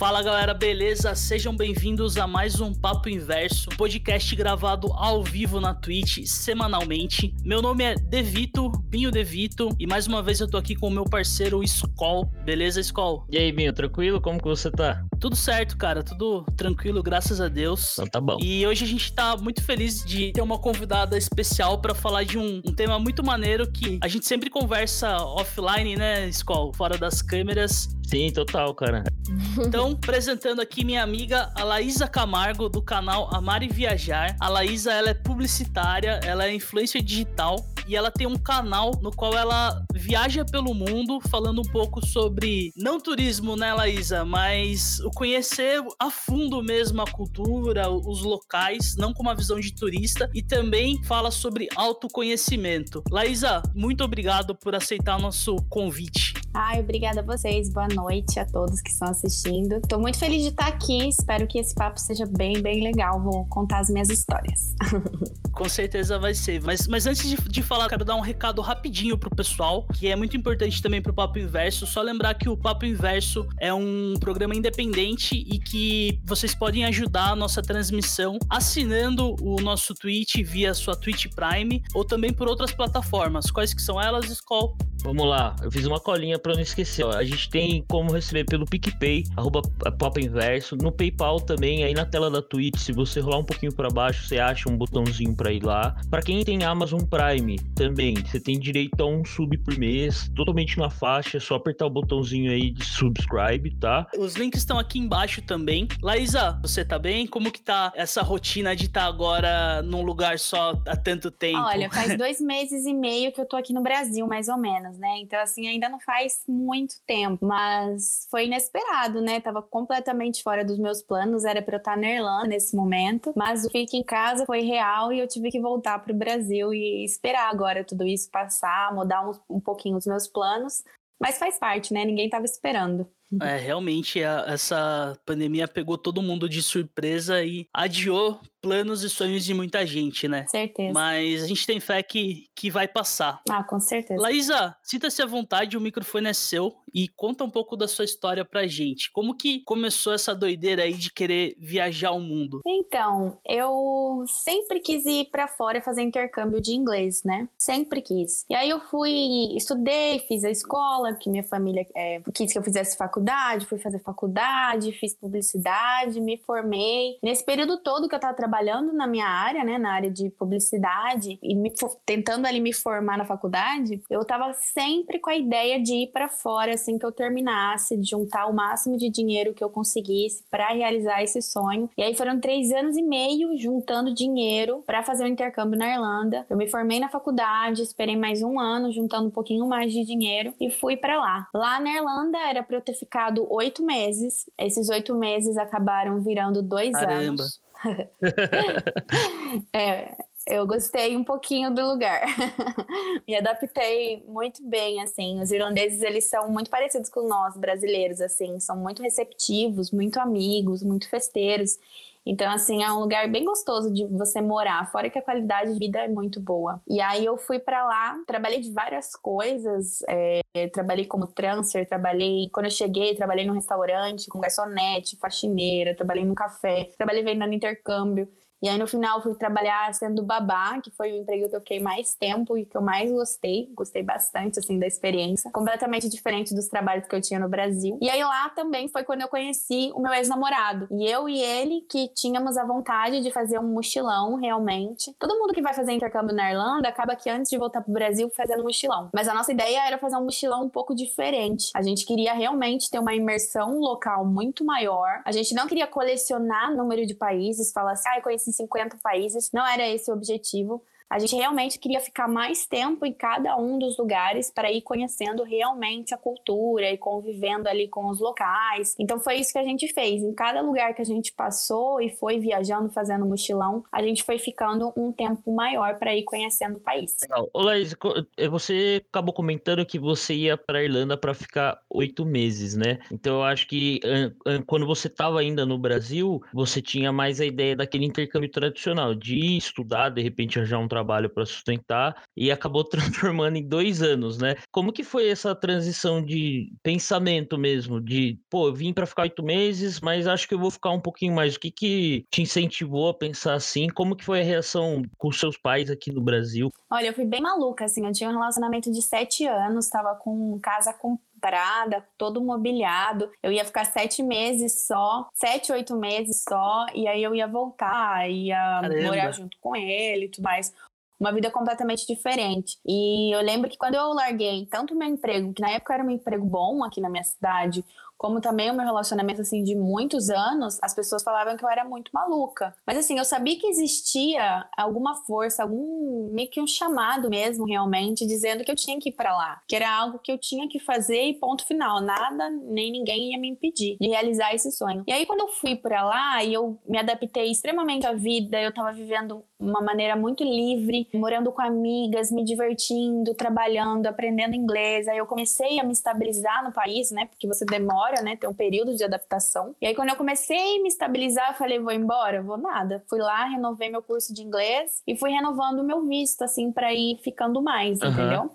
Fala galera, beleza? Sejam bem-vindos a mais um Papo Inverso, podcast gravado ao vivo na Twitch semanalmente. Meu nome é Devito, Binho Devito, e mais uma vez eu tô aqui com o meu parceiro Skol. Beleza, Skol? E aí, Binho, tranquilo? Como que você tá? Tudo certo, cara, tudo tranquilo, graças a Deus. Então tá bom. E hoje a gente tá muito feliz de ter uma convidada especial para falar de um, um, tema muito maneiro que a gente sempre conversa offline, né, Skol? Fora das câmeras. Sim, total, cara. Então, apresentando aqui minha amiga, a Laísa Camargo, do canal Amar e Viajar. A Laísa, ela é publicitária, ela é influencer digital e ela tem um canal no qual ela viaja pelo mundo falando um pouco sobre, não turismo, né, Laísa, mas o conhecer a fundo mesmo a cultura, os locais, não com uma visão de turista, e também fala sobre autoconhecimento. Laísa, muito obrigado por aceitar nosso convite. Ai, obrigada a vocês. Boa noite a todos que estão assistindo. Estou muito feliz de estar aqui. Espero que esse papo seja bem, bem legal. Vou contar as minhas histórias. Com certeza vai ser. Mas, mas antes de, de falar, quero dar um recado rapidinho pro pessoal, que é muito importante também pro Papo Inverso. Só lembrar que o Papo Inverso é um programa independente e que vocês podem ajudar a nossa transmissão assinando o nosso Twitch via sua Twitch Prime ou também por outras plataformas. Quais que são elas, Skol? Vamos lá, eu fiz uma colinha para não esquecer. Ó. A gente tem como receber pelo PicPay, arroba Pop Inverso, no PayPal também, aí na tela da Twitch, se você rolar um pouquinho para baixo, você acha um botãozinho para ir lá. Para quem tem Amazon Prime também, você tem direito a um sub por mês, totalmente na faixa, é só apertar o botãozinho aí de subscribe, tá? Os links estão aqui embaixo também. Laísa, você tá bem? Como que tá essa rotina de estar tá agora num lugar só há tanto tempo? Olha, faz dois meses e meio que eu tô aqui no Brasil, mais ou menos né? Então, assim, ainda não faz muito tempo, mas foi inesperado, né? Tava completamente fora dos meus planos, era pra eu estar na Irlanda nesse momento, mas o fique em casa foi real e eu tive que voltar pro Brasil e esperar agora tudo isso passar, mudar um, um pouquinho os meus planos, mas faz parte, né? Ninguém tava esperando. É, realmente, a, essa pandemia pegou todo mundo de surpresa e adiou planos e sonhos de muita gente, né? Certeza. Mas a gente tem fé que, que vai passar. Ah, com certeza. Laísa, sinta-se à vontade, o microfone é seu e conta um pouco da sua história pra gente. Como que começou essa doideira aí de querer viajar o mundo? Então, eu sempre quis ir para fora fazer intercâmbio de inglês, né? Sempre quis. E aí eu fui, estudei, fiz a escola, que minha família é, quis que eu fizesse faculdade, fui fazer faculdade, fiz publicidade, me formei. Nesse período todo que eu tava trabalhando na minha área, né, na área de publicidade e me, tentando ali me formar na faculdade, eu tava sempre com a ideia de ir para fora assim que eu terminasse, de juntar o máximo de dinheiro que eu conseguisse para realizar esse sonho. E aí foram três anos e meio juntando dinheiro para fazer o um intercâmbio na Irlanda. Eu me formei na faculdade, esperei mais um ano juntando um pouquinho mais de dinheiro e fui para lá. Lá na Irlanda era para eu ter ficado oito meses. Esses oito meses acabaram virando dois Caramba. anos. é, eu gostei um pouquinho do lugar. Me adaptei muito bem, assim. Os irlandeses, eles são muito parecidos com nós, brasileiros, assim. São muito receptivos, muito amigos, muito festeiros. Então, assim, é um lugar bem gostoso de você morar, fora que a qualidade de vida é muito boa. E aí eu fui para lá, trabalhei de várias coisas, é, trabalhei como transfer, trabalhei, quando eu cheguei, trabalhei num restaurante, com garçonete, faxineira, trabalhei no café, trabalhei vendendo intercâmbio. E aí no final fui trabalhar sendo babá, que foi o emprego que eu fiquei mais tempo e que eu mais gostei. Gostei bastante, assim, da experiência. Completamente diferente dos trabalhos que eu tinha no Brasil. E aí lá também foi quando eu conheci o meu ex-namorado. E eu e ele que tínhamos a vontade de fazer um mochilão, realmente. Todo mundo que vai fazer intercâmbio na Irlanda acaba que antes de voltar pro Brasil fazendo mochilão. Mas a nossa ideia era fazer um mochilão um pouco diferente. A gente queria realmente ter uma imersão local muito maior. A gente não queria colecionar número de países, falar assim, ah, eu conheci em 50 países. Não era esse o objetivo. A gente realmente queria ficar mais tempo em cada um dos lugares para ir conhecendo realmente a cultura e convivendo ali com os locais. Então foi isso que a gente fez. Em cada lugar que a gente passou e foi viajando, fazendo mochilão, a gente foi ficando um tempo maior para ir conhecendo o país. Legal. Ô, Laís, eh, você acabou comentando que você ia para Irlanda para ficar oito meses, né? Então eu acho que quando você estava ainda no Brasil, você tinha mais a ideia daquele intercâmbio tradicional, de estudar, de repente arranjar um trabalho trabalho para sustentar e acabou transformando em dois anos, né? Como que foi essa transição de pensamento mesmo? De, pô, eu vim para ficar oito meses, mas acho que eu vou ficar um pouquinho mais. O que que te incentivou a pensar assim? Como que foi a reação com seus pais aqui no Brasil? Olha, eu fui bem maluca, assim. Eu tinha um relacionamento de sete anos, estava com casa comprada, todo mobiliado. Eu ia ficar sete meses só, sete, oito meses só, e aí eu ia voltar, ia Caramba. morar junto com ele e tudo mais uma vida completamente diferente. E eu lembro que quando eu larguei tanto meu emprego, que na época era um emprego bom aqui na minha cidade, como também o meu relacionamento assim de muitos anos, as pessoas falavam que eu era muito maluca. Mas assim, eu sabia que existia alguma força, algum meio que um chamado mesmo realmente dizendo que eu tinha que ir para lá, que era algo que eu tinha que fazer e ponto final, nada nem ninguém ia me impedir de realizar esse sonho. E aí quando eu fui para lá e eu me adaptei extremamente à vida, eu tava vivendo uma maneira muito livre, morando com amigas, me divertindo, trabalhando, aprendendo inglês. Aí eu comecei a me estabilizar no país, né? Porque você demora, né? Tem um período de adaptação. E aí quando eu comecei a me estabilizar, eu falei, vou embora? Vou nada. Fui lá, renovei meu curso de inglês e fui renovando o meu visto, assim, para ir ficando mais, uhum. entendeu?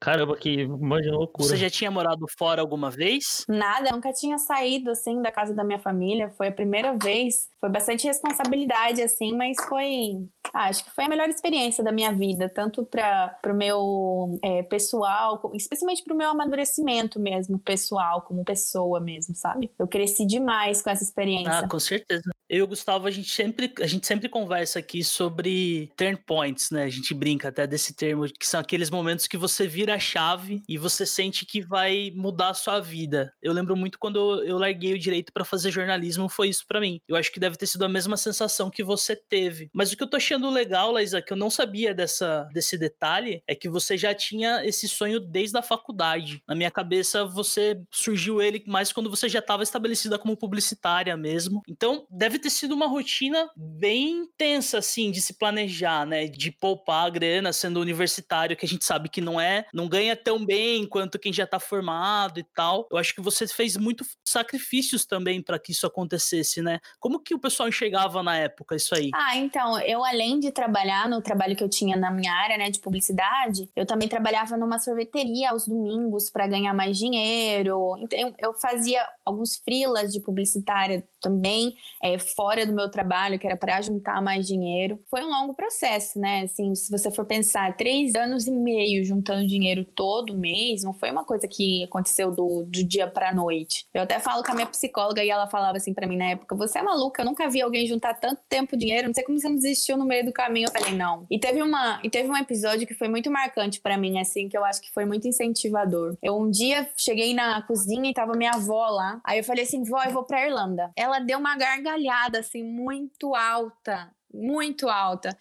Caramba, que imagina loucura. Você já tinha morado fora alguma vez? Nada, nunca tinha saído assim da casa da minha família. Foi a primeira vez. Foi bastante responsabilidade, assim, mas foi. Ah, acho que foi a melhor experiência da minha vida, tanto para o meu é, pessoal, especialmente para o meu amadurecimento mesmo, pessoal, como pessoa mesmo, sabe? Eu cresci demais com essa experiência. Ah, com certeza. Eu e o Gustavo, a gente sempre, a gente sempre conversa aqui sobre turn points, né? A gente brinca até desse termo, que são aqueles momentos que você vira a chave e você sente que vai mudar a sua vida. Eu lembro muito quando eu larguei o direito para fazer jornalismo, foi isso para mim. Eu acho que deve ter sido a mesma sensação que você teve. Mas o que eu tô achando legal, Laísa, que eu não sabia dessa, desse detalhe, é que você já tinha esse sonho desde a faculdade. Na minha cabeça, você surgiu ele mais quando você já estava estabelecida como publicitária mesmo. Então, deve deve ter sido uma rotina bem intensa, assim, de se planejar, né? De poupar a grana sendo universitário, que a gente sabe que não é, não ganha tão bem quanto quem já tá formado e tal. Eu acho que você fez muito sacrifícios também para que isso acontecesse, né? Como que o pessoal enxergava na época isso aí? Ah, então, eu além de trabalhar no trabalho que eu tinha na minha área, né, de publicidade, eu também trabalhava numa sorveteria aos domingos para ganhar mais dinheiro. Então, eu fazia alguns frilas de publicitária também, é, fora do meu trabalho, que era para juntar mais dinheiro. Foi um longo processo, né? Assim, se você for pensar, três anos e meio juntando dinheiro todo mês, não foi uma coisa que aconteceu do, do dia pra noite. Eu até falo com a minha psicóloga e ela falava assim para mim na época: você é maluca, eu nunca vi alguém juntar tanto tempo dinheiro, não sei como você não desistiu no meio do caminho. Eu falei, não. E teve, uma, e teve um episódio que foi muito marcante para mim, assim, que eu acho que foi muito incentivador. Eu um dia cheguei na cozinha e tava minha avó lá. Aí eu falei assim, vó, eu vou pra Irlanda. Ela deu uma gargalhada assim muito alta, muito alta.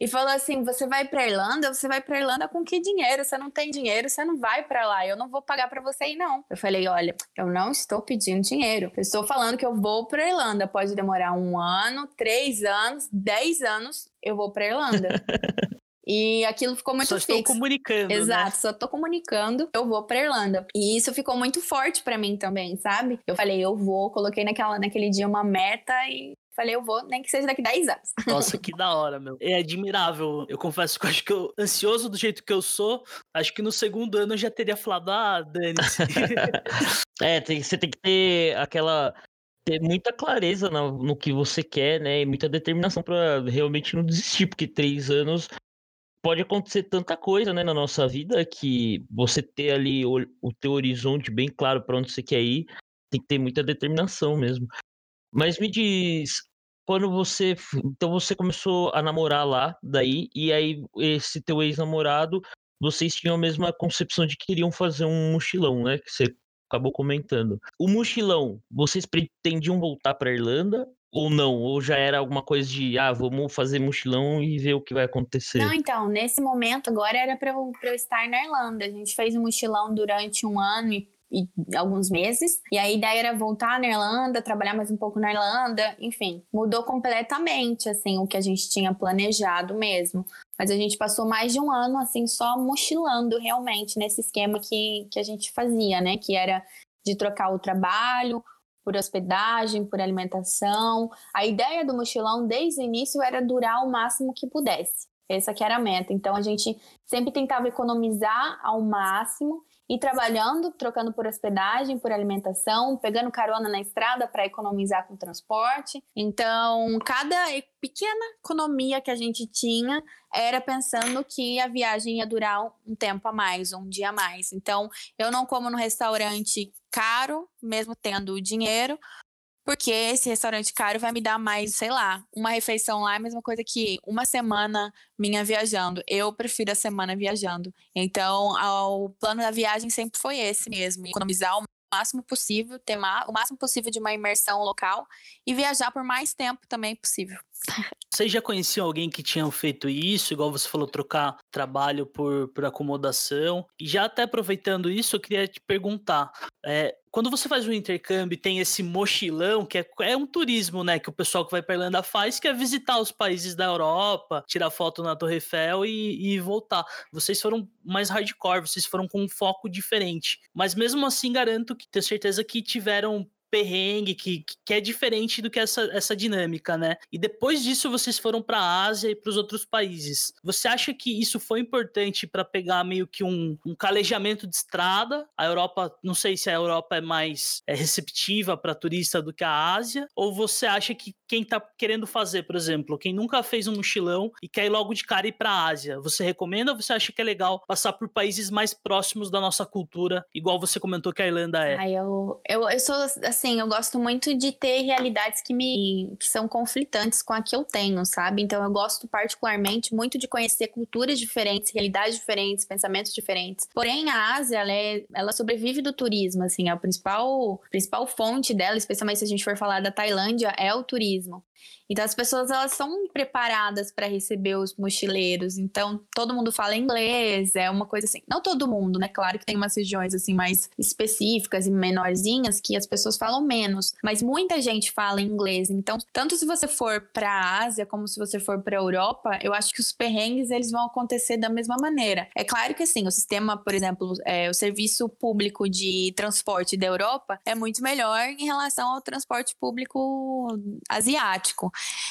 E falou assim: "Você vai para Irlanda? Você vai para Irlanda com que dinheiro? Você não tem dinheiro, você não vai para lá. Eu não vou pagar para você ir não". Eu falei: "Olha, eu não estou pedindo dinheiro. Eu estou falando que eu vou para Irlanda. Pode demorar um ano, três anos, dez anos. Eu vou para Irlanda". E aquilo ficou muito só fixo. Só estou comunicando. Né? Exato, né? só estou comunicando, eu vou para Irlanda. E isso ficou muito forte para mim também, sabe? Eu falei, eu vou, coloquei naquela, naquele dia uma meta e falei, eu vou, nem que seja daqui 10 anos. Nossa, que da hora, meu. É admirável. Eu confesso que eu acho que eu, ansioso do jeito que eu sou, acho que no segundo ano eu já teria falado, ah, dane-se. é, tem, você tem que ter aquela ter muita clareza no, no, que você quer, né? E muita determinação para realmente não desistir, porque três anos pode acontecer tanta coisa, né, na nossa vida que você ter ali o, o teu horizonte bem claro para onde você quer ir, tem que ter muita determinação mesmo. Mas me diz, quando você, então você começou a namorar lá, daí e aí esse teu ex-namorado, vocês tinham a mesma concepção de que queriam fazer um mochilão, né, que você acabou comentando. O mochilão, vocês pretendiam voltar para Irlanda ou não? Ou já era alguma coisa de, ah, vamos fazer mochilão e ver o que vai acontecer? Não, então, nesse momento agora era para eu, eu estar na Irlanda. A gente fez um mochilão durante um ano e e alguns meses. E a ideia era voltar na Irlanda, trabalhar mais um pouco na Irlanda, enfim, mudou completamente assim o que a gente tinha planejado mesmo. Mas a gente passou mais de um ano assim só mochilando realmente nesse esquema que, que a gente fazia, né? Que era de trocar o trabalho, por hospedagem, por alimentação. A ideia do mochilão desde o início era durar o máximo que pudesse. Essa que era a meta. Então a gente sempre tentava economizar ao máximo e trabalhando, trocando por hospedagem, por alimentação, pegando carona na estrada para economizar com transporte. Então, cada pequena economia que a gente tinha era pensando que a viagem ia durar um tempo a mais, um dia a mais. Então, eu não como no restaurante caro, mesmo tendo o dinheiro, porque esse restaurante caro vai me dar mais, sei lá, uma refeição lá é a mesma coisa que uma semana minha viajando. Eu prefiro a semana viajando. Então, o plano da viagem sempre foi esse mesmo: economizar o máximo possível, ter o máximo possível de uma imersão local e viajar por mais tempo também possível. Vocês já conheciam alguém que tinha feito isso, igual você falou, trocar trabalho por, por acomodação? E já até aproveitando isso, eu queria te perguntar: é, quando você faz um intercâmbio tem esse mochilão, que é, é, um turismo, né, que o pessoal que vai para Irlanda faz, que é visitar os países da Europa, tirar foto na Torre Eiffel e, e voltar. Vocês foram mais hardcore, vocês foram com um foco diferente. Mas mesmo assim, garanto que tenho certeza que tiveram perrengue, que, que é diferente do que essa, essa dinâmica, né? E depois disso vocês foram para a Ásia e para os outros países. Você acha que isso foi importante para pegar meio que um, um calejamento de estrada? A Europa, não sei se a Europa é mais é, receptiva para turista do que a Ásia, ou você acha que quem está querendo fazer, por exemplo, quem nunca fez um mochilão e quer ir logo de cara ir para a Ásia, você recomenda ou você acha que é legal passar por países mais próximos da nossa cultura, igual você comentou que a Irlanda é? Ah, eu, eu, eu sou assim, eu gosto muito de ter realidades que me que são conflitantes com a que eu tenho, sabe? Então eu gosto particularmente muito de conhecer culturas diferentes, realidades diferentes, pensamentos diferentes. Porém, a Ásia, ela, é, ela sobrevive do turismo, assim, a principal, principal fonte dela, especialmente se a gente for falar da Tailândia, é o turismo. mesmo. Então as pessoas elas são preparadas para receber os mochileiros. Então todo mundo fala inglês, é uma coisa assim. Não todo mundo, né? Claro que tem umas regiões assim mais específicas e menorzinhas que as pessoas falam menos, mas muita gente fala inglês. Então, tanto se você for para a Ásia como se você for para a Europa, eu acho que os perrengues eles vão acontecer da mesma maneira. É claro que assim, o sistema, por exemplo, é, o serviço público de transporte da Europa é muito melhor em relação ao transporte público asiático.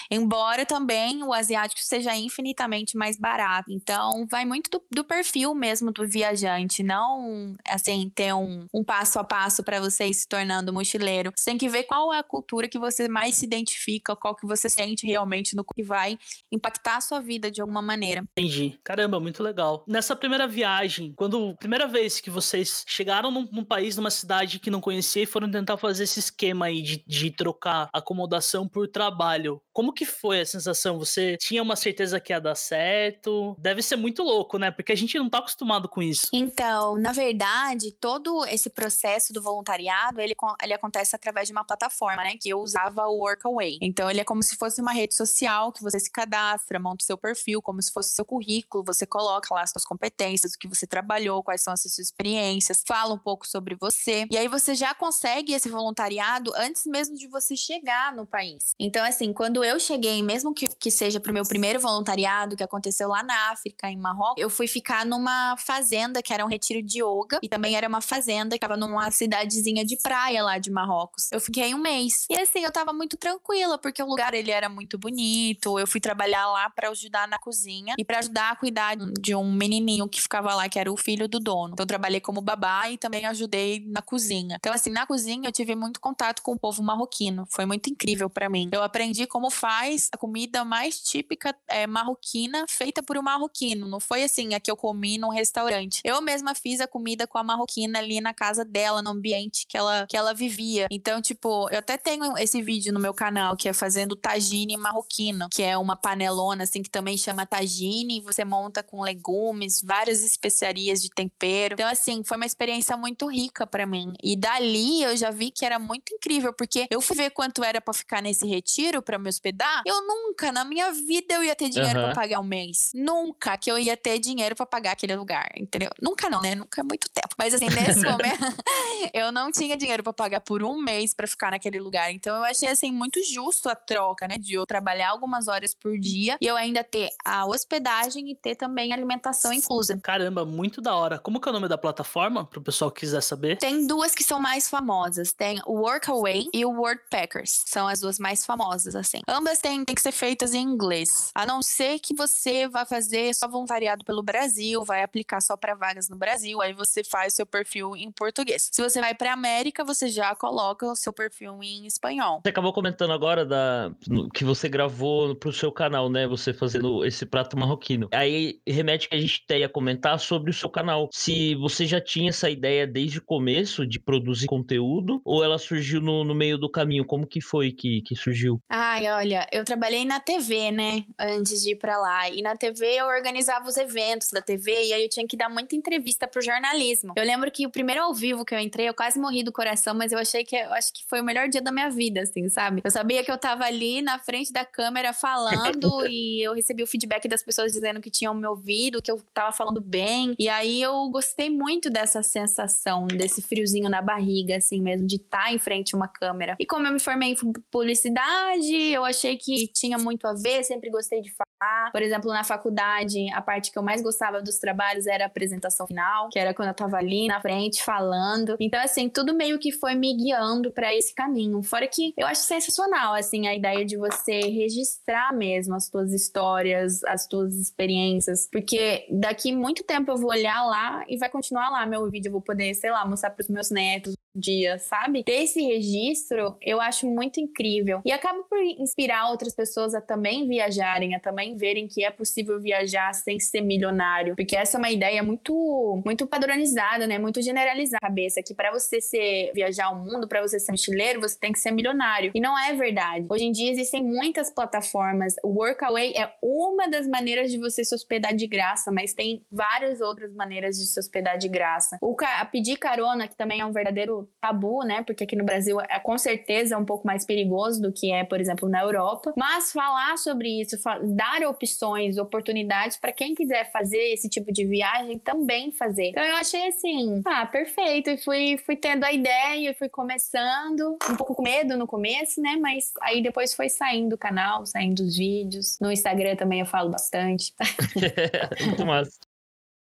Embora também o asiático seja infinitamente mais barato. Então, vai muito do, do perfil mesmo do viajante, não assim, ter um, um passo a passo para você ir se tornando mochileiro. Você tem que ver qual é a cultura que você mais se identifica, qual que você sente realmente no que vai impactar a sua vida de alguma maneira. Entendi. Caramba, muito legal. Nessa primeira viagem, quando primeira vez que vocês chegaram num, num país, numa cidade que não conhecia e foram tentar fazer esse esquema aí de, de trocar acomodação por trabalho, como que foi a sensação? Você tinha uma certeza que ia dar certo? Deve ser muito louco, né? Porque a gente não tá acostumado com isso. Então, na verdade, todo esse processo do voluntariado, ele, ele acontece através de uma plataforma, né? Que eu usava o Workaway. Então, ele é como se fosse uma rede social que você se cadastra, monta o seu perfil, como se fosse seu currículo, você coloca lá as suas competências, o que você trabalhou, quais são as suas experiências, fala um pouco sobre você. E aí você já consegue esse voluntariado antes mesmo de você chegar no país. Então, assim, quando eu cheguei, mesmo que, que seja pro meu primeiro voluntariado, que aconteceu lá na África, em Marrocos, eu fui ficar numa fazenda que era um retiro de yoga e também era uma fazenda que tava numa cidadezinha de praia lá de Marrocos. Eu fiquei um mês. E assim, eu tava muito tranquila, porque o lugar ele era muito bonito. Eu fui trabalhar lá para ajudar na cozinha e para ajudar a cuidar de um menininho que ficava lá, que era o filho do dono. Então eu trabalhei como babá e também ajudei na cozinha. Então assim, na cozinha eu tive muito contato com o povo marroquino. Foi muito incrível para mim. Eu aprendi como faz a comida mais típica é, marroquina feita por um marroquino. Não foi assim a que eu comi num restaurante. Eu mesma fiz a comida com a marroquina ali na casa dela, no ambiente que ela, que ela vivia. Então, tipo, eu até tenho esse vídeo no meu canal que é fazendo tagine marroquino, que é uma panelona assim que também chama tagine. Você monta com legumes, várias especiarias de tempero. Então, assim, foi uma experiência muito rica para mim. E dali eu já vi que era muito incrível, porque eu fui ver quanto era para ficar nesse retiro para me hospedar, eu nunca na minha vida eu ia ter dinheiro uhum. para pagar um mês. Nunca que eu ia ter dinheiro para pagar aquele lugar, entendeu? Nunca não, né? Nunca é muito tempo. Mas assim, nesse momento eu não tinha dinheiro para pagar por um mês para ficar naquele lugar. Então eu achei assim muito justo a troca, né, de eu trabalhar algumas horas por dia e eu ainda ter a hospedagem e ter também alimentação inclusa. Caramba, muito da hora. Como que é o nome da plataforma pro pessoal que quiser saber? Tem duas que são mais famosas. Tem o Workaway e o Worldpackers. São as duas mais famosas maravilhosas, assim. Ambas têm, têm que ser feitas em inglês. A não ser que você vá fazer só voluntariado pelo Brasil, vai aplicar só para vagas no Brasil, aí você faz seu perfil em português. Se você vai para América, você já coloca o seu perfil em espanhol. Você acabou comentando agora da que você gravou pro seu canal, né? Você fazendo esse prato marroquino. Aí remete que a gente ia comentar sobre o seu canal. Se você já tinha essa ideia desde o começo de produzir conteúdo ou ela surgiu no, no meio do caminho? Como que foi que, que surgiu? Ai, olha, eu trabalhei na TV, né? Antes de ir para lá. E na TV eu organizava os eventos da TV e aí eu tinha que dar muita entrevista pro jornalismo. Eu lembro que o primeiro ao vivo que eu entrei, eu quase morri do coração, mas eu achei que eu acho que foi o melhor dia da minha vida, assim, sabe? Eu sabia que eu tava ali na frente da câmera falando e eu recebi o feedback das pessoas dizendo que tinham me ouvido, que eu tava falando bem. E aí eu gostei muito dessa sensação, desse friozinho na barriga, assim mesmo, de estar tá em frente a uma câmera. E como eu me formei em publicidade, eu achei que tinha muito a ver, sempre gostei de falar. Por exemplo, na faculdade, a parte que eu mais gostava dos trabalhos era a apresentação final, que era quando eu tava ali na frente falando. Então, assim, tudo meio que foi me guiando para esse caminho. Fora que eu acho sensacional, assim, a ideia de você registrar mesmo as tuas histórias, as tuas experiências, porque daqui muito tempo eu vou olhar lá e vai continuar lá meu vídeo, eu vou poder, sei lá, mostrar pros meus netos dia, sabe? Ter esse registro, eu acho muito incrível. E acaba por inspirar outras pessoas a também viajarem, a também verem que é possível viajar sem ser milionário, porque essa é uma ideia muito muito padronizada, né? Muito generalizada na cabeça que para você ser viajar ao mundo, para você ser mochileiro, você tem que ser milionário. E não é verdade. Hoje em dia existem muitas plataformas. O Workaway é uma das maneiras de você se hospedar de graça, mas tem várias outras maneiras de se hospedar de graça. O ca pedir carona, que também é um verdadeiro tabu, né? Porque aqui no Brasil é com certeza um pouco mais perigoso do que é, por exemplo, na Europa. Mas falar sobre isso, dar opções, oportunidades para quem quiser fazer esse tipo de viagem também fazer. Então eu achei assim, ah, perfeito. E fui, fui tendo a ideia, fui começando, um pouco com medo no começo, né? Mas aí depois foi saindo o canal, saindo os vídeos. No Instagram também eu falo bastante. Muito massa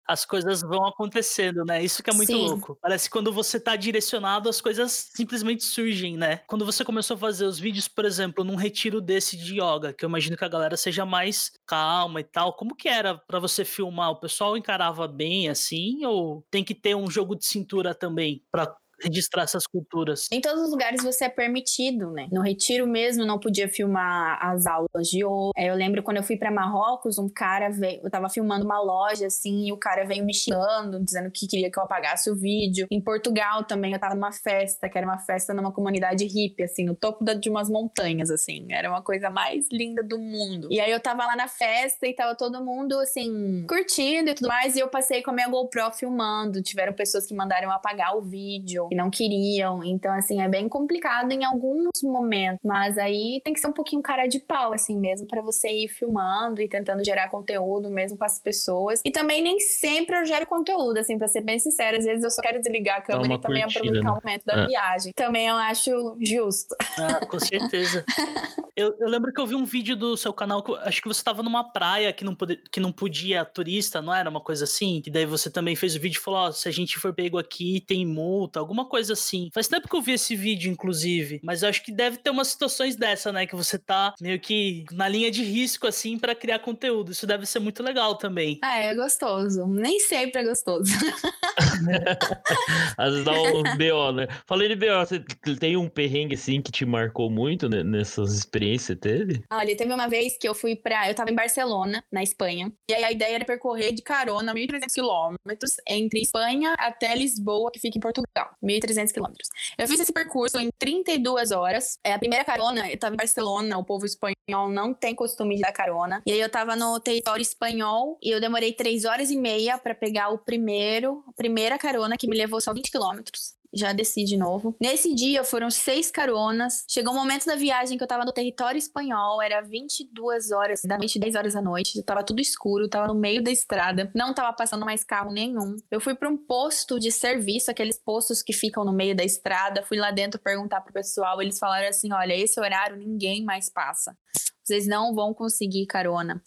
as coisas vão acontecendo, né? Isso que é muito Sim. louco. Parece que quando você tá direcionado, as coisas simplesmente surgem, né? Quando você começou a fazer os vídeos, por exemplo, num retiro desse de yoga, que eu imagino que a galera seja mais calma e tal, como que era para você filmar? O pessoal encarava bem assim ou tem que ter um jogo de cintura também para registrar essas culturas. Em todos os lugares você é permitido, né? No retiro mesmo não podia filmar as aulas de yoga. É, eu lembro quando eu fui para Marrocos, um cara veio, eu tava filmando uma loja assim, e o cara veio me xingando, dizendo que queria que eu apagasse o vídeo. Em Portugal também eu tava numa festa, que era uma festa numa comunidade hippie, assim, no topo de umas montanhas, assim. Era uma coisa mais linda do mundo. E aí eu tava lá na festa e tava todo mundo, assim, curtindo e tudo mais, e eu passei com a minha GoPro filmando. Tiveram pessoas que mandaram apagar o vídeo e não queriam. Então, assim, é bem complicado em alguns momentos. Mas aí tem que ser um pouquinho cara de pau, assim mesmo, para você ir filmando e tentando gerar conteúdo mesmo com as pessoas. E também nem sempre eu gero conteúdo, assim, pra ser bem sincera. Às vezes eu só quero desligar a câmera e também curtida, aproveitar né? o momento da é. viagem. Também eu acho justo. Ah, com certeza. eu, eu, lembro que eu vi um vídeo do seu canal, que acho que você tava numa praia que não, pode, que não podia turista, não era uma coisa assim? E daí você também fez o vídeo e falou: ó, oh, se a gente for pego aqui, tem multa, alguma coisa assim. Faz tempo que eu vi esse vídeo, inclusive, mas eu acho que deve ter umas situações dessa, né? Que você tá meio que na linha de risco, assim, para criar conteúdo. Isso deve ser muito legal também. Ah, é gostoso. Nem sempre é gostoso. Às vezes dá um BO, né? Falei de BO, você tem um perrengue, assim, que te marcou muito né, nessas experiências que teve? Olha, teve uma vez que eu fui pra... Eu tava em Barcelona, na Espanha, e aí a ideia era percorrer de carona 1.300 quilômetros entre Espanha até Lisboa, que fica em Portugal. 1.300 quilômetros. Eu fiz esse percurso em 32 horas. É a primeira carona, eu tava em Barcelona, o povo espanhol não tem costume de dar carona. E aí eu tava no território espanhol e eu demorei 3 horas e meia para pegar o primeiro, a primeira carona que me levou só 20 quilômetros já desci de novo. Nesse dia foram seis caronas. Chegou um momento da viagem que eu tava no território espanhol, era 22 horas, da noite, 10 horas da noite. Tava tudo escuro, tava no meio da estrada, não tava passando mais carro nenhum. Eu fui para um posto de serviço, aqueles postos que ficam no meio da estrada. Fui lá dentro perguntar pro pessoal, eles falaram assim: "Olha, esse horário ninguém mais passa. Vocês não vão conseguir carona".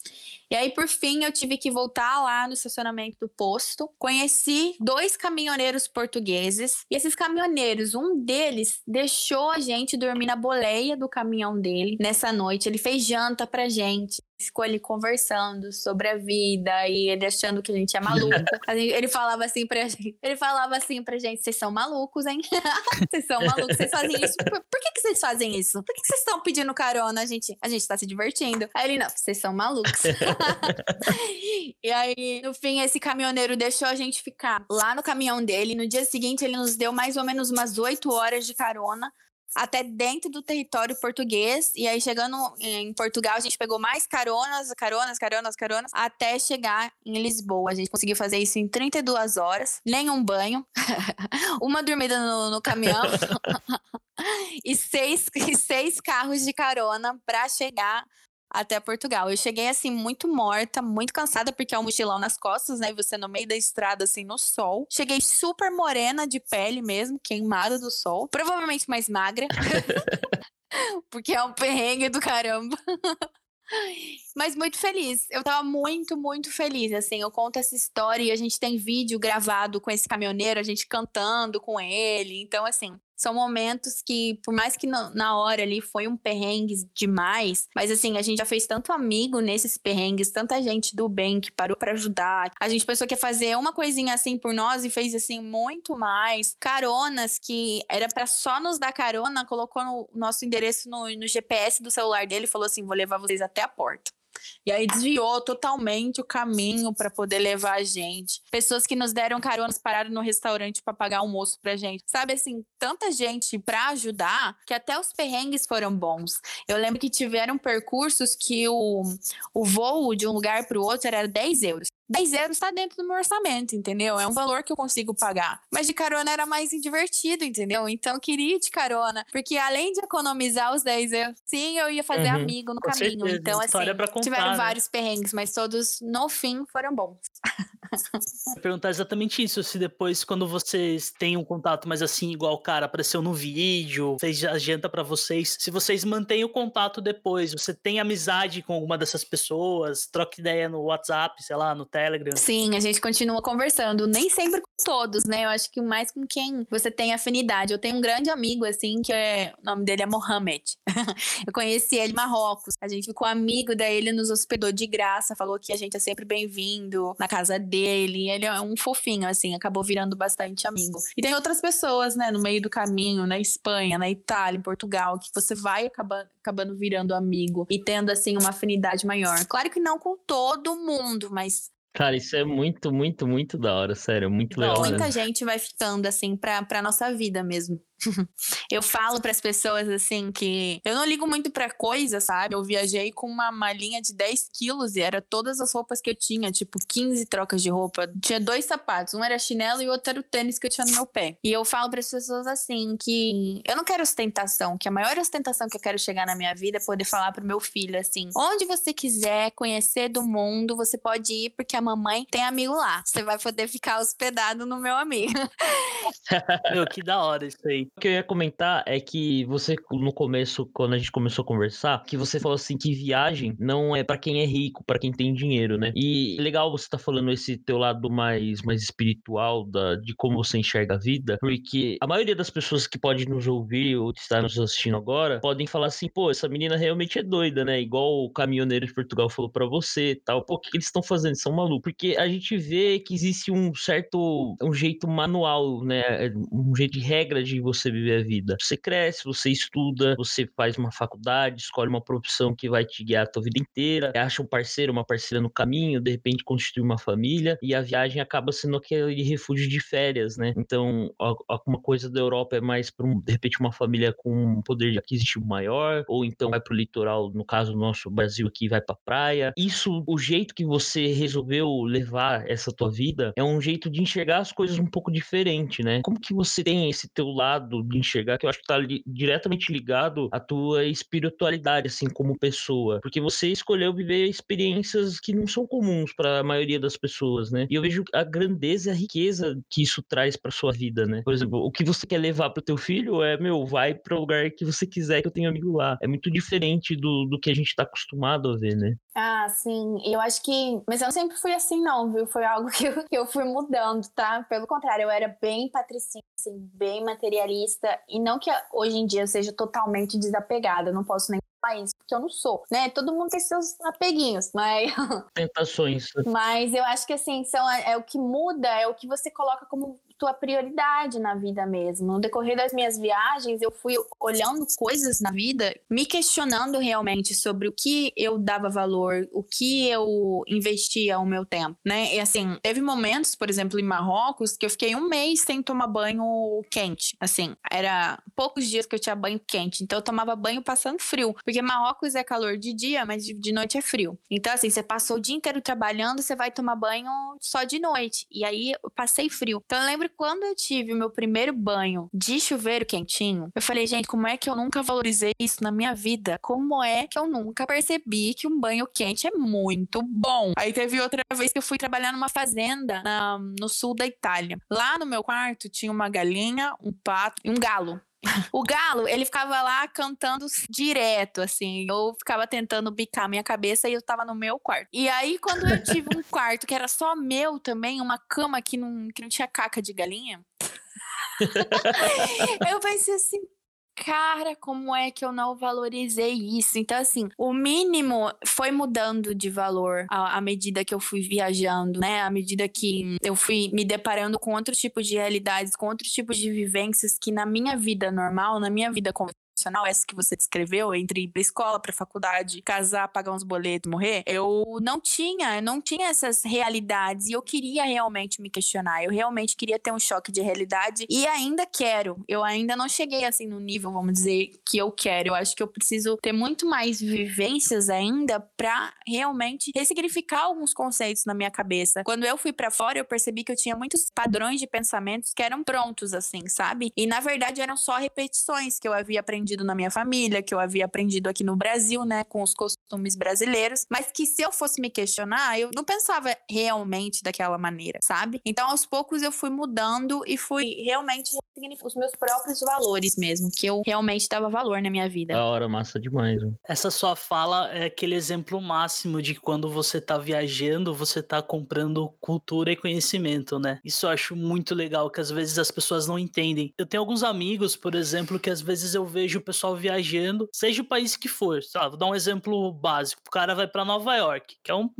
E aí, por fim, eu tive que voltar lá no estacionamento do posto. Conheci dois caminhoneiros portugueses. E esses caminhoneiros, um deles deixou a gente dormir na boleia do caminhão dele nessa noite. Ele fez janta pra gente ficou ali conversando sobre a vida e ele achando que a gente é maluco. ele falava assim pra gente, ele falava assim pra gente, vocês são malucos, hein? vocês são malucos, vocês fazem isso. Por, por que, que vocês fazem isso? Por que, que vocês estão pedindo carona? A gente, a gente tá se divertindo. Aí ele, não, vocês são malucos. e aí, no fim, esse caminhoneiro deixou a gente ficar lá no caminhão dele. No dia seguinte, ele nos deu mais ou menos umas oito horas de carona até dentro do território português. E aí, chegando em Portugal, a gente pegou mais caronas, caronas, caronas, caronas, até chegar em Lisboa. A gente conseguiu fazer isso em 32 horas, nenhum banho, uma dormida no, no caminhão e, seis, e seis carros de carona para chegar até Portugal. Eu cheguei assim muito morta, muito cansada porque é um mochilão nas costas, né? E você no meio da estrada assim no sol. Cheguei super morena de pele mesmo, queimada do sol, provavelmente mais magra. porque é um perrengue do caramba. Mas muito feliz. Eu tava muito, muito feliz. Assim, eu conto essa história e a gente tem vídeo gravado com esse caminhoneiro, a gente cantando com ele. Então, assim, são momentos que, por mais que na hora ali foi um perrengue demais, mas assim, a gente já fez tanto amigo nesses perrengues, tanta gente do bem que parou para ajudar. A gente pensou que ia fazer uma coisinha assim por nós e fez assim muito mais. Caronas que era para só nos dar carona, colocou no nosso endereço no, no GPS do celular dele e falou assim: vou levar vocês até a porta. E aí desviou totalmente o caminho para poder levar a gente. Pessoas que nos deram caronas pararam no restaurante para pagar almoço pra gente. Sabe assim, tanta gente para ajudar que até os perrengues foram bons. Eu lembro que tiveram percursos que o, o voo de um lugar para o outro era 10 euros. 10 euros está dentro do meu orçamento, entendeu? É um valor que eu consigo pagar. Mas de carona era mais divertido, entendeu? Então eu queria ir de carona. Porque além de economizar os 10 euros, sim, eu ia fazer uhum, amigo no caminho. Certeza. Então, assim, contar, tiveram né? vários perrengues, mas todos, no fim, foram bons. Perguntar exatamente isso, se depois, quando vocês têm um contato mais assim, igual o cara apareceu no vídeo, fez a para vocês, se vocês mantêm o contato depois, você tem amizade com alguma dessas pessoas, troca ideia no WhatsApp, sei lá, no Telegram? Sim, a gente continua conversando, nem sempre com todos, né? Eu acho que mais com quem você tem afinidade. Eu tenho um grande amigo, assim, que é, o nome dele é Mohamed. Eu conheci ele em Marrocos, a gente ficou amigo, daí ele nos hospedou de graça, falou que a gente é sempre bem-vindo na casa dele dele. Ele é um fofinho, assim, acabou virando bastante amigo. E tem outras pessoas, né, no meio do caminho, na Espanha, na Itália, em Portugal, que você vai acabando, acabando virando amigo e tendo, assim, uma afinidade maior. Claro que não com todo mundo, mas Cara, isso é muito, muito, muito da hora, sério, muito legal. Muita né? gente vai ficando assim pra, pra nossa vida mesmo. eu falo para as pessoas assim que eu não ligo muito para coisa, sabe? Eu viajei com uma malinha de 10 quilos e era todas as roupas que eu tinha, tipo 15 trocas de roupa. Tinha dois sapatos, um era chinelo e o outro era o tênis que eu tinha no meu pé. E eu falo para as pessoas assim que eu não quero ostentação, que a maior ostentação que eu quero chegar na minha vida é poder falar pro meu filho assim: onde você quiser conhecer do mundo, você pode ir porque a mamãe tem amigo lá. Você vai poder ficar hospedado no meu amigo. meu, que da hora isso aí. O que eu ia comentar é que você, no começo, quando a gente começou a conversar, que você falou assim que viagem não é para quem é rico, para quem tem dinheiro, né? E legal você tá falando esse teu lado mais, mais espiritual da, de como você enxerga a vida, porque a maioria das pessoas que pode nos ouvir ou estar nos assistindo agora podem falar assim, pô, essa menina realmente é doida, né? Igual o caminhoneiro de Portugal falou para você tal. Pô, o que eles estão fazendo? São malucos. Porque a gente vê que existe um certo, um jeito manual, né? Um jeito de regra de você você viver a vida. Você cresce, você estuda, você faz uma faculdade, escolhe uma profissão que vai te guiar a tua vida inteira, acha um parceiro, uma parceira no caminho, de repente constitui uma família e a viagem acaba sendo aquele refúgio de férias, né? Então, alguma coisa da Europa é mais para um, de repente uma família com um poder aquisitivo maior, ou então vai para o litoral, no caso do nosso Brasil aqui, vai para praia. Isso, o jeito que você resolveu levar essa tua vida é um jeito de enxergar as coisas um pouco diferente, né? Como que você tem esse teu lado de enxergar, que eu acho que tá li diretamente ligado à tua espiritualidade, assim, como pessoa. Porque você escolheu viver experiências que não são comuns para a maioria das pessoas, né? E eu vejo a grandeza e a riqueza que isso traz para sua vida, né? Por exemplo, o que você quer levar pro teu filho é, meu, vai para o lugar que você quiser que eu tenha amigo lá. É muito diferente do, do que a gente tá acostumado a ver, né? Ah, sim. Eu acho que. Mas eu não sempre fui assim, não, viu? Foi algo que eu, que eu fui mudando, tá? Pelo contrário, eu era bem patricinha, assim, bem materialista. E não que hoje em dia eu seja totalmente desapegada. Não posso nem falar isso, porque eu não sou, né? Todo mundo tem seus apeguinhos, mas. Tentações. mas eu acho que, assim, são, é, é o que muda, é o que você coloca como tua prioridade na vida mesmo. No decorrer das minhas viagens, eu fui olhando coisas na vida, me questionando realmente sobre o que eu dava valor, o que eu investia o meu tempo, né? E assim, teve momentos, por exemplo, em Marrocos, que eu fiquei um mês sem tomar banho quente. Assim, era poucos dias que eu tinha banho quente, então eu tomava banho passando frio, porque Marrocos é calor de dia, mas de noite é frio. Então, assim, você passou o dia inteiro trabalhando, você vai tomar banho só de noite. E aí eu passei frio. Então eu lembro quando eu tive o meu primeiro banho de chuveiro quentinho, eu falei, gente, como é que eu nunca valorizei isso na minha vida? Como é que eu nunca percebi que um banho quente é muito bom? Aí teve outra vez que eu fui trabalhar numa fazenda na, no sul da Itália. Lá no meu quarto tinha uma galinha, um pato e um galo. O galo, ele ficava lá cantando direto, assim. Eu ficava tentando bicar minha cabeça e eu tava no meu quarto. E aí, quando eu tive um quarto que era só meu também, uma cama que não, que não tinha caca de galinha. eu pensei assim, cara, como é que eu não valorizei isso? Então, assim, o mínimo foi mudando de valor à, medida que eu fui viajando, né? À medida que eu fui me deparando com outros tipos de realidades, com outros tipos de vivências que na minha vida normal, na minha vida profissional, essa que você descreveu, entre ir pra escola, pra faculdade, casar, pagar uns boletos, morrer, eu não tinha, eu não tinha essas realidades e eu queria realmente me questionar, eu realmente queria ter um choque de realidade e ainda quero. Eu ainda não cheguei assim no nível, vamos dizer, que eu quero. Eu acho que eu preciso ter muito mais vivências ainda para realmente ressignificar alguns conceitos na minha cabeça. Quando eu fui para fora, eu percebi que eu tinha muitos padrões de pensamentos que eram prontos assim, sabe? E na verdade eram só repetições que eu havia aprendido aprendido na minha família, que eu havia aprendido aqui no Brasil, né, com os costumes brasileiros, mas que se eu fosse me questionar, eu não pensava realmente daquela maneira, sabe? Então, aos poucos eu fui mudando e fui realmente os meus próprios valores mesmo, que eu realmente dava valor na minha vida. Da hora, massa demais. Hein? Essa sua fala é aquele exemplo máximo de quando você tá viajando, você tá comprando cultura e conhecimento, né? Isso eu acho muito legal, que às vezes as pessoas não entendem. Eu tenho alguns amigos, por exemplo, que às vezes eu vejo o pessoal viajando, seja o país que for. Sabe? Vou dar um exemplo básico. O cara vai para Nova York, que é um,